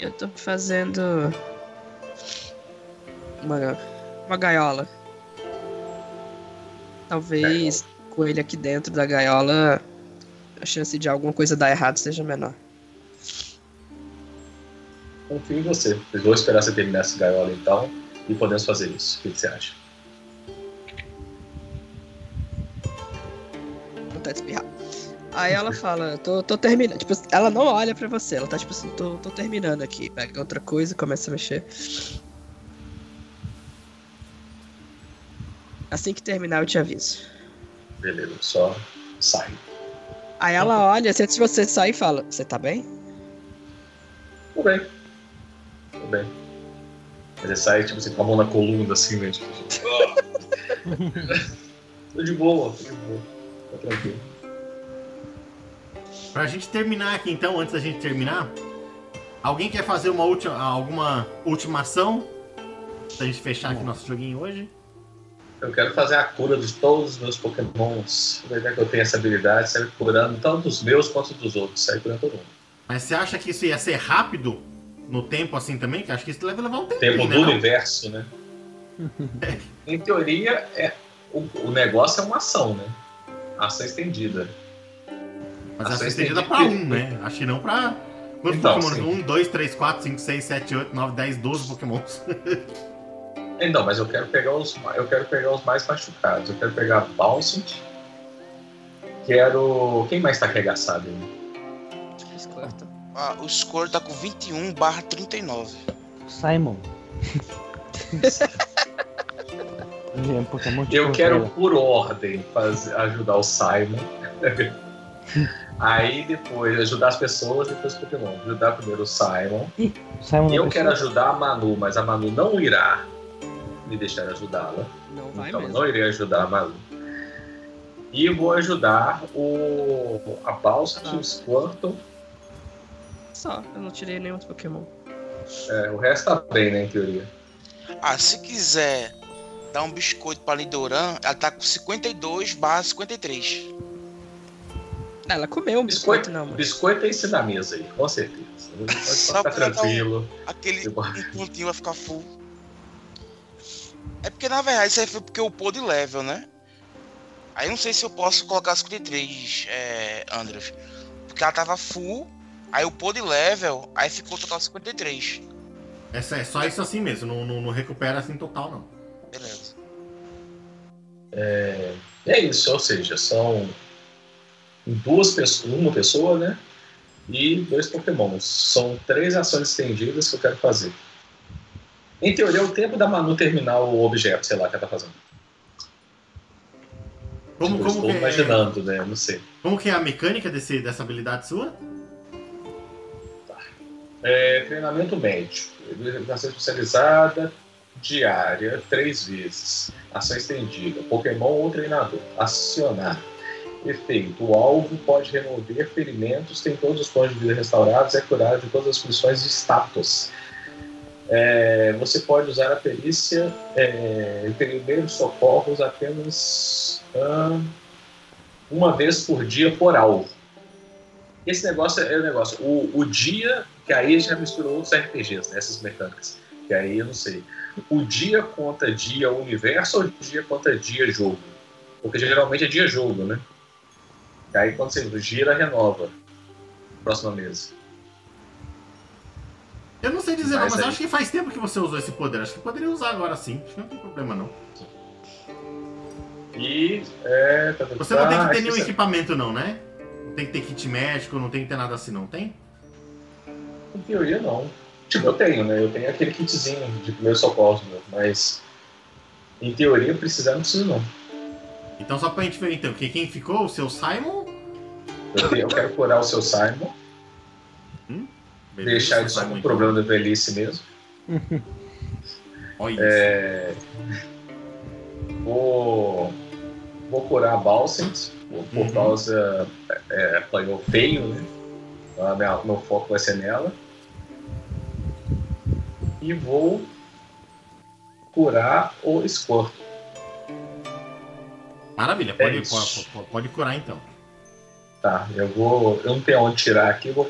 Eu tô fazendo. Uma. Uma gaiola. Talvez com ele aqui dentro da gaiola a chance de alguma coisa dar errado seja menor. Confio em você. Eu vou esperar você terminar essa gaiola então e podemos fazer isso. O que você acha? vontade de espirrar. Aí ela fala, tô, tô terminando. Tipo, ela não olha pra você, ela tá tipo assim, tô, tô terminando aqui. Pega outra coisa e começa a mexer. Assim que terminar, eu te aviso. Beleza, só sai. Aí ela olha, assim, antes de você sair e fala, você tá bem? Tudo bem. Tudo bem. Mas ele sai, tipo assim, com a mão na coluna, assim, né? Tipo, tô de boa, tô de boa. Tá tranquilo. Pra gente terminar aqui então, antes da gente terminar, alguém quer fazer uma última, alguma última ação? Pra gente fechar aqui nosso joguinho hoje? Eu quero fazer a cura de todos os meus pokémons. Aproveitar que eu tenho essa habilidade, sair curando tanto os meus quanto dos outros. Sair curando todo mundo. Mas você acha que isso ia ser rápido no tempo assim também? Que acho que isso deve levar um Tempo né? do não? universo, né? em teoria, é, o, o negócio é uma ação, né? Ação estendida. Mas Ação essa estendida estendida pra que- um, né? Acho que não pra. Quantos Então, Pokémon? sim. 1, 2, 3, 4, 5, 6, 7, 8, 9, 10, 12 Pokémons. É, Não, mas eu quero pegar os, eu quero pegar os mais machucados. Eu quero pegar Bouncing. Quero. Quem mais tá arregaçado aí? Ah, o score tá com 21 barra 39. Simon. É tipo Eu quero, por ordem, fazer, ajudar o Simon. Aí depois ajudar as pessoas, depois o Pokémon. Ajudar primeiro o Simon. Simon não Eu quero ajudar a Manu, mas a Manu não irá me deixar ajudá-la. Não vai então mesmo. não irei ajudar a Manu. E vou ajudar o a Balsat, Ah. o Squirtle. Só, eu não tirei nenhum outro Pokémon. É, o resto tá bem, né, em teoria. Ah, se quiser dar um biscoito pra Lidoran, ela tá com 52 barra 53. Ah, Ela comeu um biscoito, não, mano. biscoito é em cima da mesa aí, com certeza. Pode Só ficar dar um- tranquilo. Aquele um pontinho vai ficar full. É porque na verdade isso aí foi porque eu pôr de level, né? Aí não sei se eu posso colocar 53, é, Andrews. Porque ela tava full, aí eu pôr de level, aí ficou total 53. Essa é só isso assim mesmo, não, não, não recupera assim total, não. Beleza. É, é isso, ou seja, são duas pessoas, uma pessoa, né? E dois pokémons. São três ações estendidas que eu quero fazer. Em teoria, é o tempo da Manu terminar o objeto, sei lá, que ela tá fazendo. Como, eu como, estou que é, imaginando, né? Não sei. como que é a mecânica desse, dessa habilidade sua? É, treinamento médio. Educação especializada, diária, três vezes. Ação estendida. Pokémon ou treinador. Acionar. Efeito. O alvo pode remover ferimentos, tem todos os pontos de vida restaurados é curado de todas as funções de status. É, você pode usar a perícia é, primeiros socorros apenas ah, uma vez por dia por alvo. Esse negócio é o negócio. O, o dia, que aí já misturou outros RPGs, né, essas mecânicas. Que aí eu não sei. O dia conta dia universo ou dia conta dia jogo? Porque geralmente é dia jogo, né? Aí quando você gira, renova. Próxima mesa. Eu não sei dizer, não, Mas mas eu aí- acho que faz tempo que você usou esse poder. Acho que poderia usar agora sim. Acho que não tem problema, não. E. É, tá, tá, Você não tem tá, que ter nenhum isso- equipamento, não, né? Não tem que ter kit médico, não tem que ter nada assim, não tem? Em teoria, não. Tipo, eu tenho, né? Eu tenho aquele kitzinho de primeiro socorro, meu, mas. Em teoria, precisar, não precisa, não. Então só pra gente ver então, que quem ficou? O seu Simon? Eu, tenho- eu quero curar o seu Simon, Beleza, deixar ele seu só com Simon, um problema da velhice mesmo. Olha isso. É, Vou, vou curar a Balsant, por, Uhum. causa. É, apanhou feio, né? Então, a minha- meu foco vai ser nela. E vou curar o Squirtle. Maravilha, é pode, isso. pode, pode- curar então. Tá, eu vou. Eu não tenho onde tirar aqui, vou.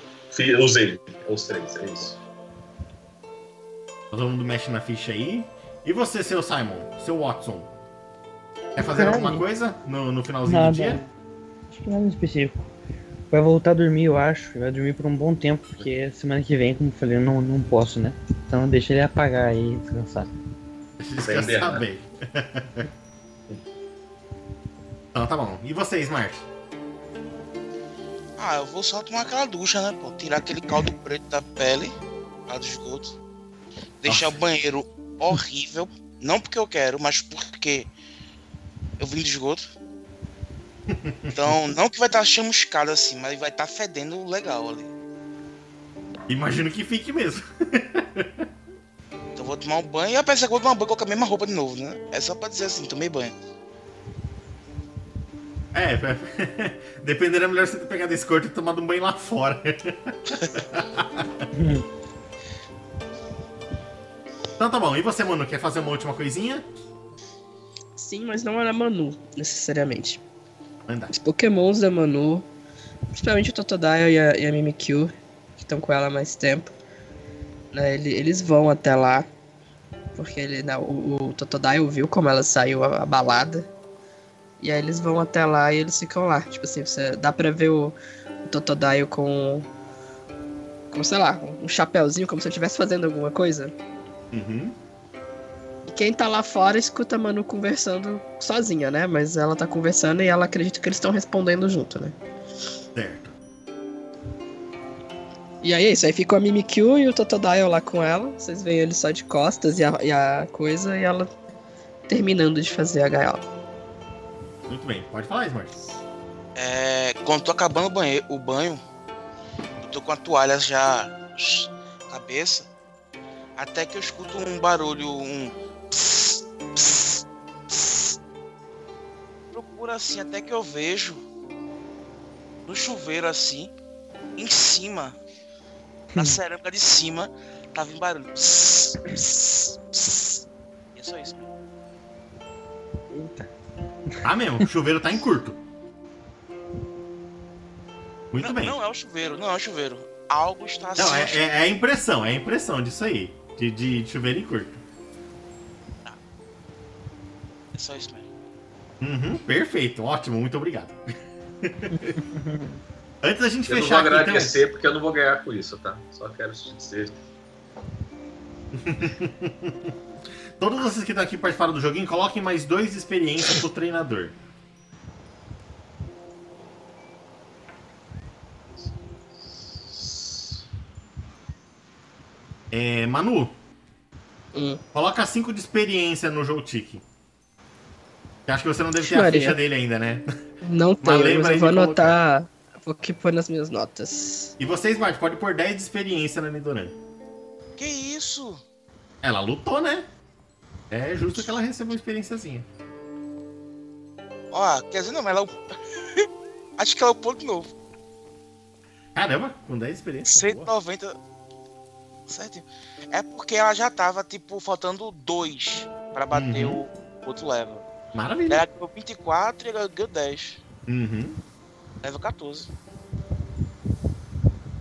Usei os três, é isso. Todo mundo mexe na ficha aí. E você, seu Simon? Seu Watson? Quer fazer Caralho. alguma coisa no, no finalzinho Nada. do dia? Acho que nada específico. Vai voltar a dormir, eu acho. Vai dormir por um bom tempo, porque semana que vem, como eu falei, eu não, não posso, né? Então deixa ele apagar aí e descansar. Deixa eu descansar Bem, bem. então tá bom. E você, Smart? Ah, eu vou só tomar aquela ducha, né, pô? Tirar aquele caldo preto da pele, lá do esgoto. Deixar o banheiro horrível. Não porque eu quero, mas porque eu vim do esgoto. Então, não que vai estar chamuscado assim, mas vai estar fedendo legal ali. Imagino que fique mesmo. Então vou tomar um banho e a pessoa que eu vou tomar um banho com a mesma roupa de novo, né? É só pra dizer assim, tomei banho. É, dependendo é melhor você ter pegado esse corte e tomado um banho lá fora. então tá bom. E você, mano, quer fazer uma última coisinha? Sim, mas não era Manu, necessariamente. Manda. Os pokémons da Manu, principalmente o Totodile e a, e a Mimikyu, que estão com ela há mais tempo, né, ele- eles vão até lá, porque ele, né, o, o Totodile viu como ela saiu a- abalada, e aí eles vão até lá e eles ficam lá. Tipo assim, você, dá pra ver o, o Totodile com, com, sei lá, um chapéuzinho, como se eu estivesse fazendo alguma coisa. Uhum. E quem tá lá fora escuta a Manu conversando sozinha, né? Mas ela tá conversando e ela acredita que eles estão respondendo junto, né? Certo. E aí é isso, aí fica a Mimikyu e o Totodile lá com ela. Vocês veem ele só de costas e a, e a coisa, e ela terminando de fazer a gaiola. Muito bem. Pode falar, Smart. É, quando tô acabando o banho, o banho, eu tô com a toalha já cabeça, até que eu escuto um barulho, um pss, pss, pss. procuro assim até que eu vejo no chuveiro assim, em cima, na cerâmica de cima, tava em barulho. Pss, pss, pss. E é só isso. Tá mesmo, o chuveiro tá em curto. Muito não, bem. não é o chuveiro, não é o chuveiro. Algo está assim. Não, é, é- é a impressão, é a impressão disso aí. De, de chuveiro em curto. É só isso mesmo. Uhum, perfeito, ótimo, muito obrigado. Antes da gente Eu não vou fechar aqui, então. agradecer porque eu não vou ganhar com isso, tá? Só quero te dizer. Todos vocês que estão aqui participaram do joguinho, coloquem mais dois de experiência pro treinador. É, Manu, Hum. coloca cinco de experiência no jogo Tiki. Eu Acho que você não deve ter a Maria. ficha dele ainda, né? Não tenho, lembra mas aí eu vou anotar. Vou aqui pôr nas minhas notas. E você, Smart, pode pôr 10 de experiência na Nidoran. Que isso? Ela lutou, né? É justo que ela recebeu uma experiênciazinha. Ó, quer dizer, não, mas ela. é Acho que ela é o ponto novo. Caramba, com 10 de experiência. boa. 190. Certinho. É porque ela já tava, tipo, faltando dois pra bater Uhum. o outro level. Maravilha. Ela ganhou 24 e ela ganhou 10. Uhum. Level 14.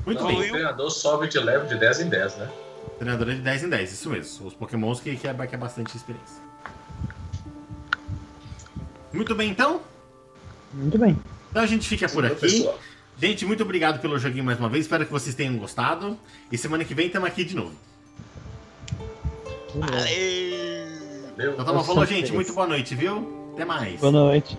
Muito Não, bem. o treinador sobe de level de 10 em 10, né? Treinadora de 10 em 10, isso mesmo. Os pokémons que, que, é, que é bastante experiência. Muito bem, então. Muito bem. Então a gente fica por aqui. pessoal, Gente, muito obrigado pelo joguinho mais uma vez. Espero que vocês tenham gostado. E semana que vem estamos aqui de novo. Valeu. Então tá bom, falou, gente. Muito boa noite, viu? Até mais. Boa noite.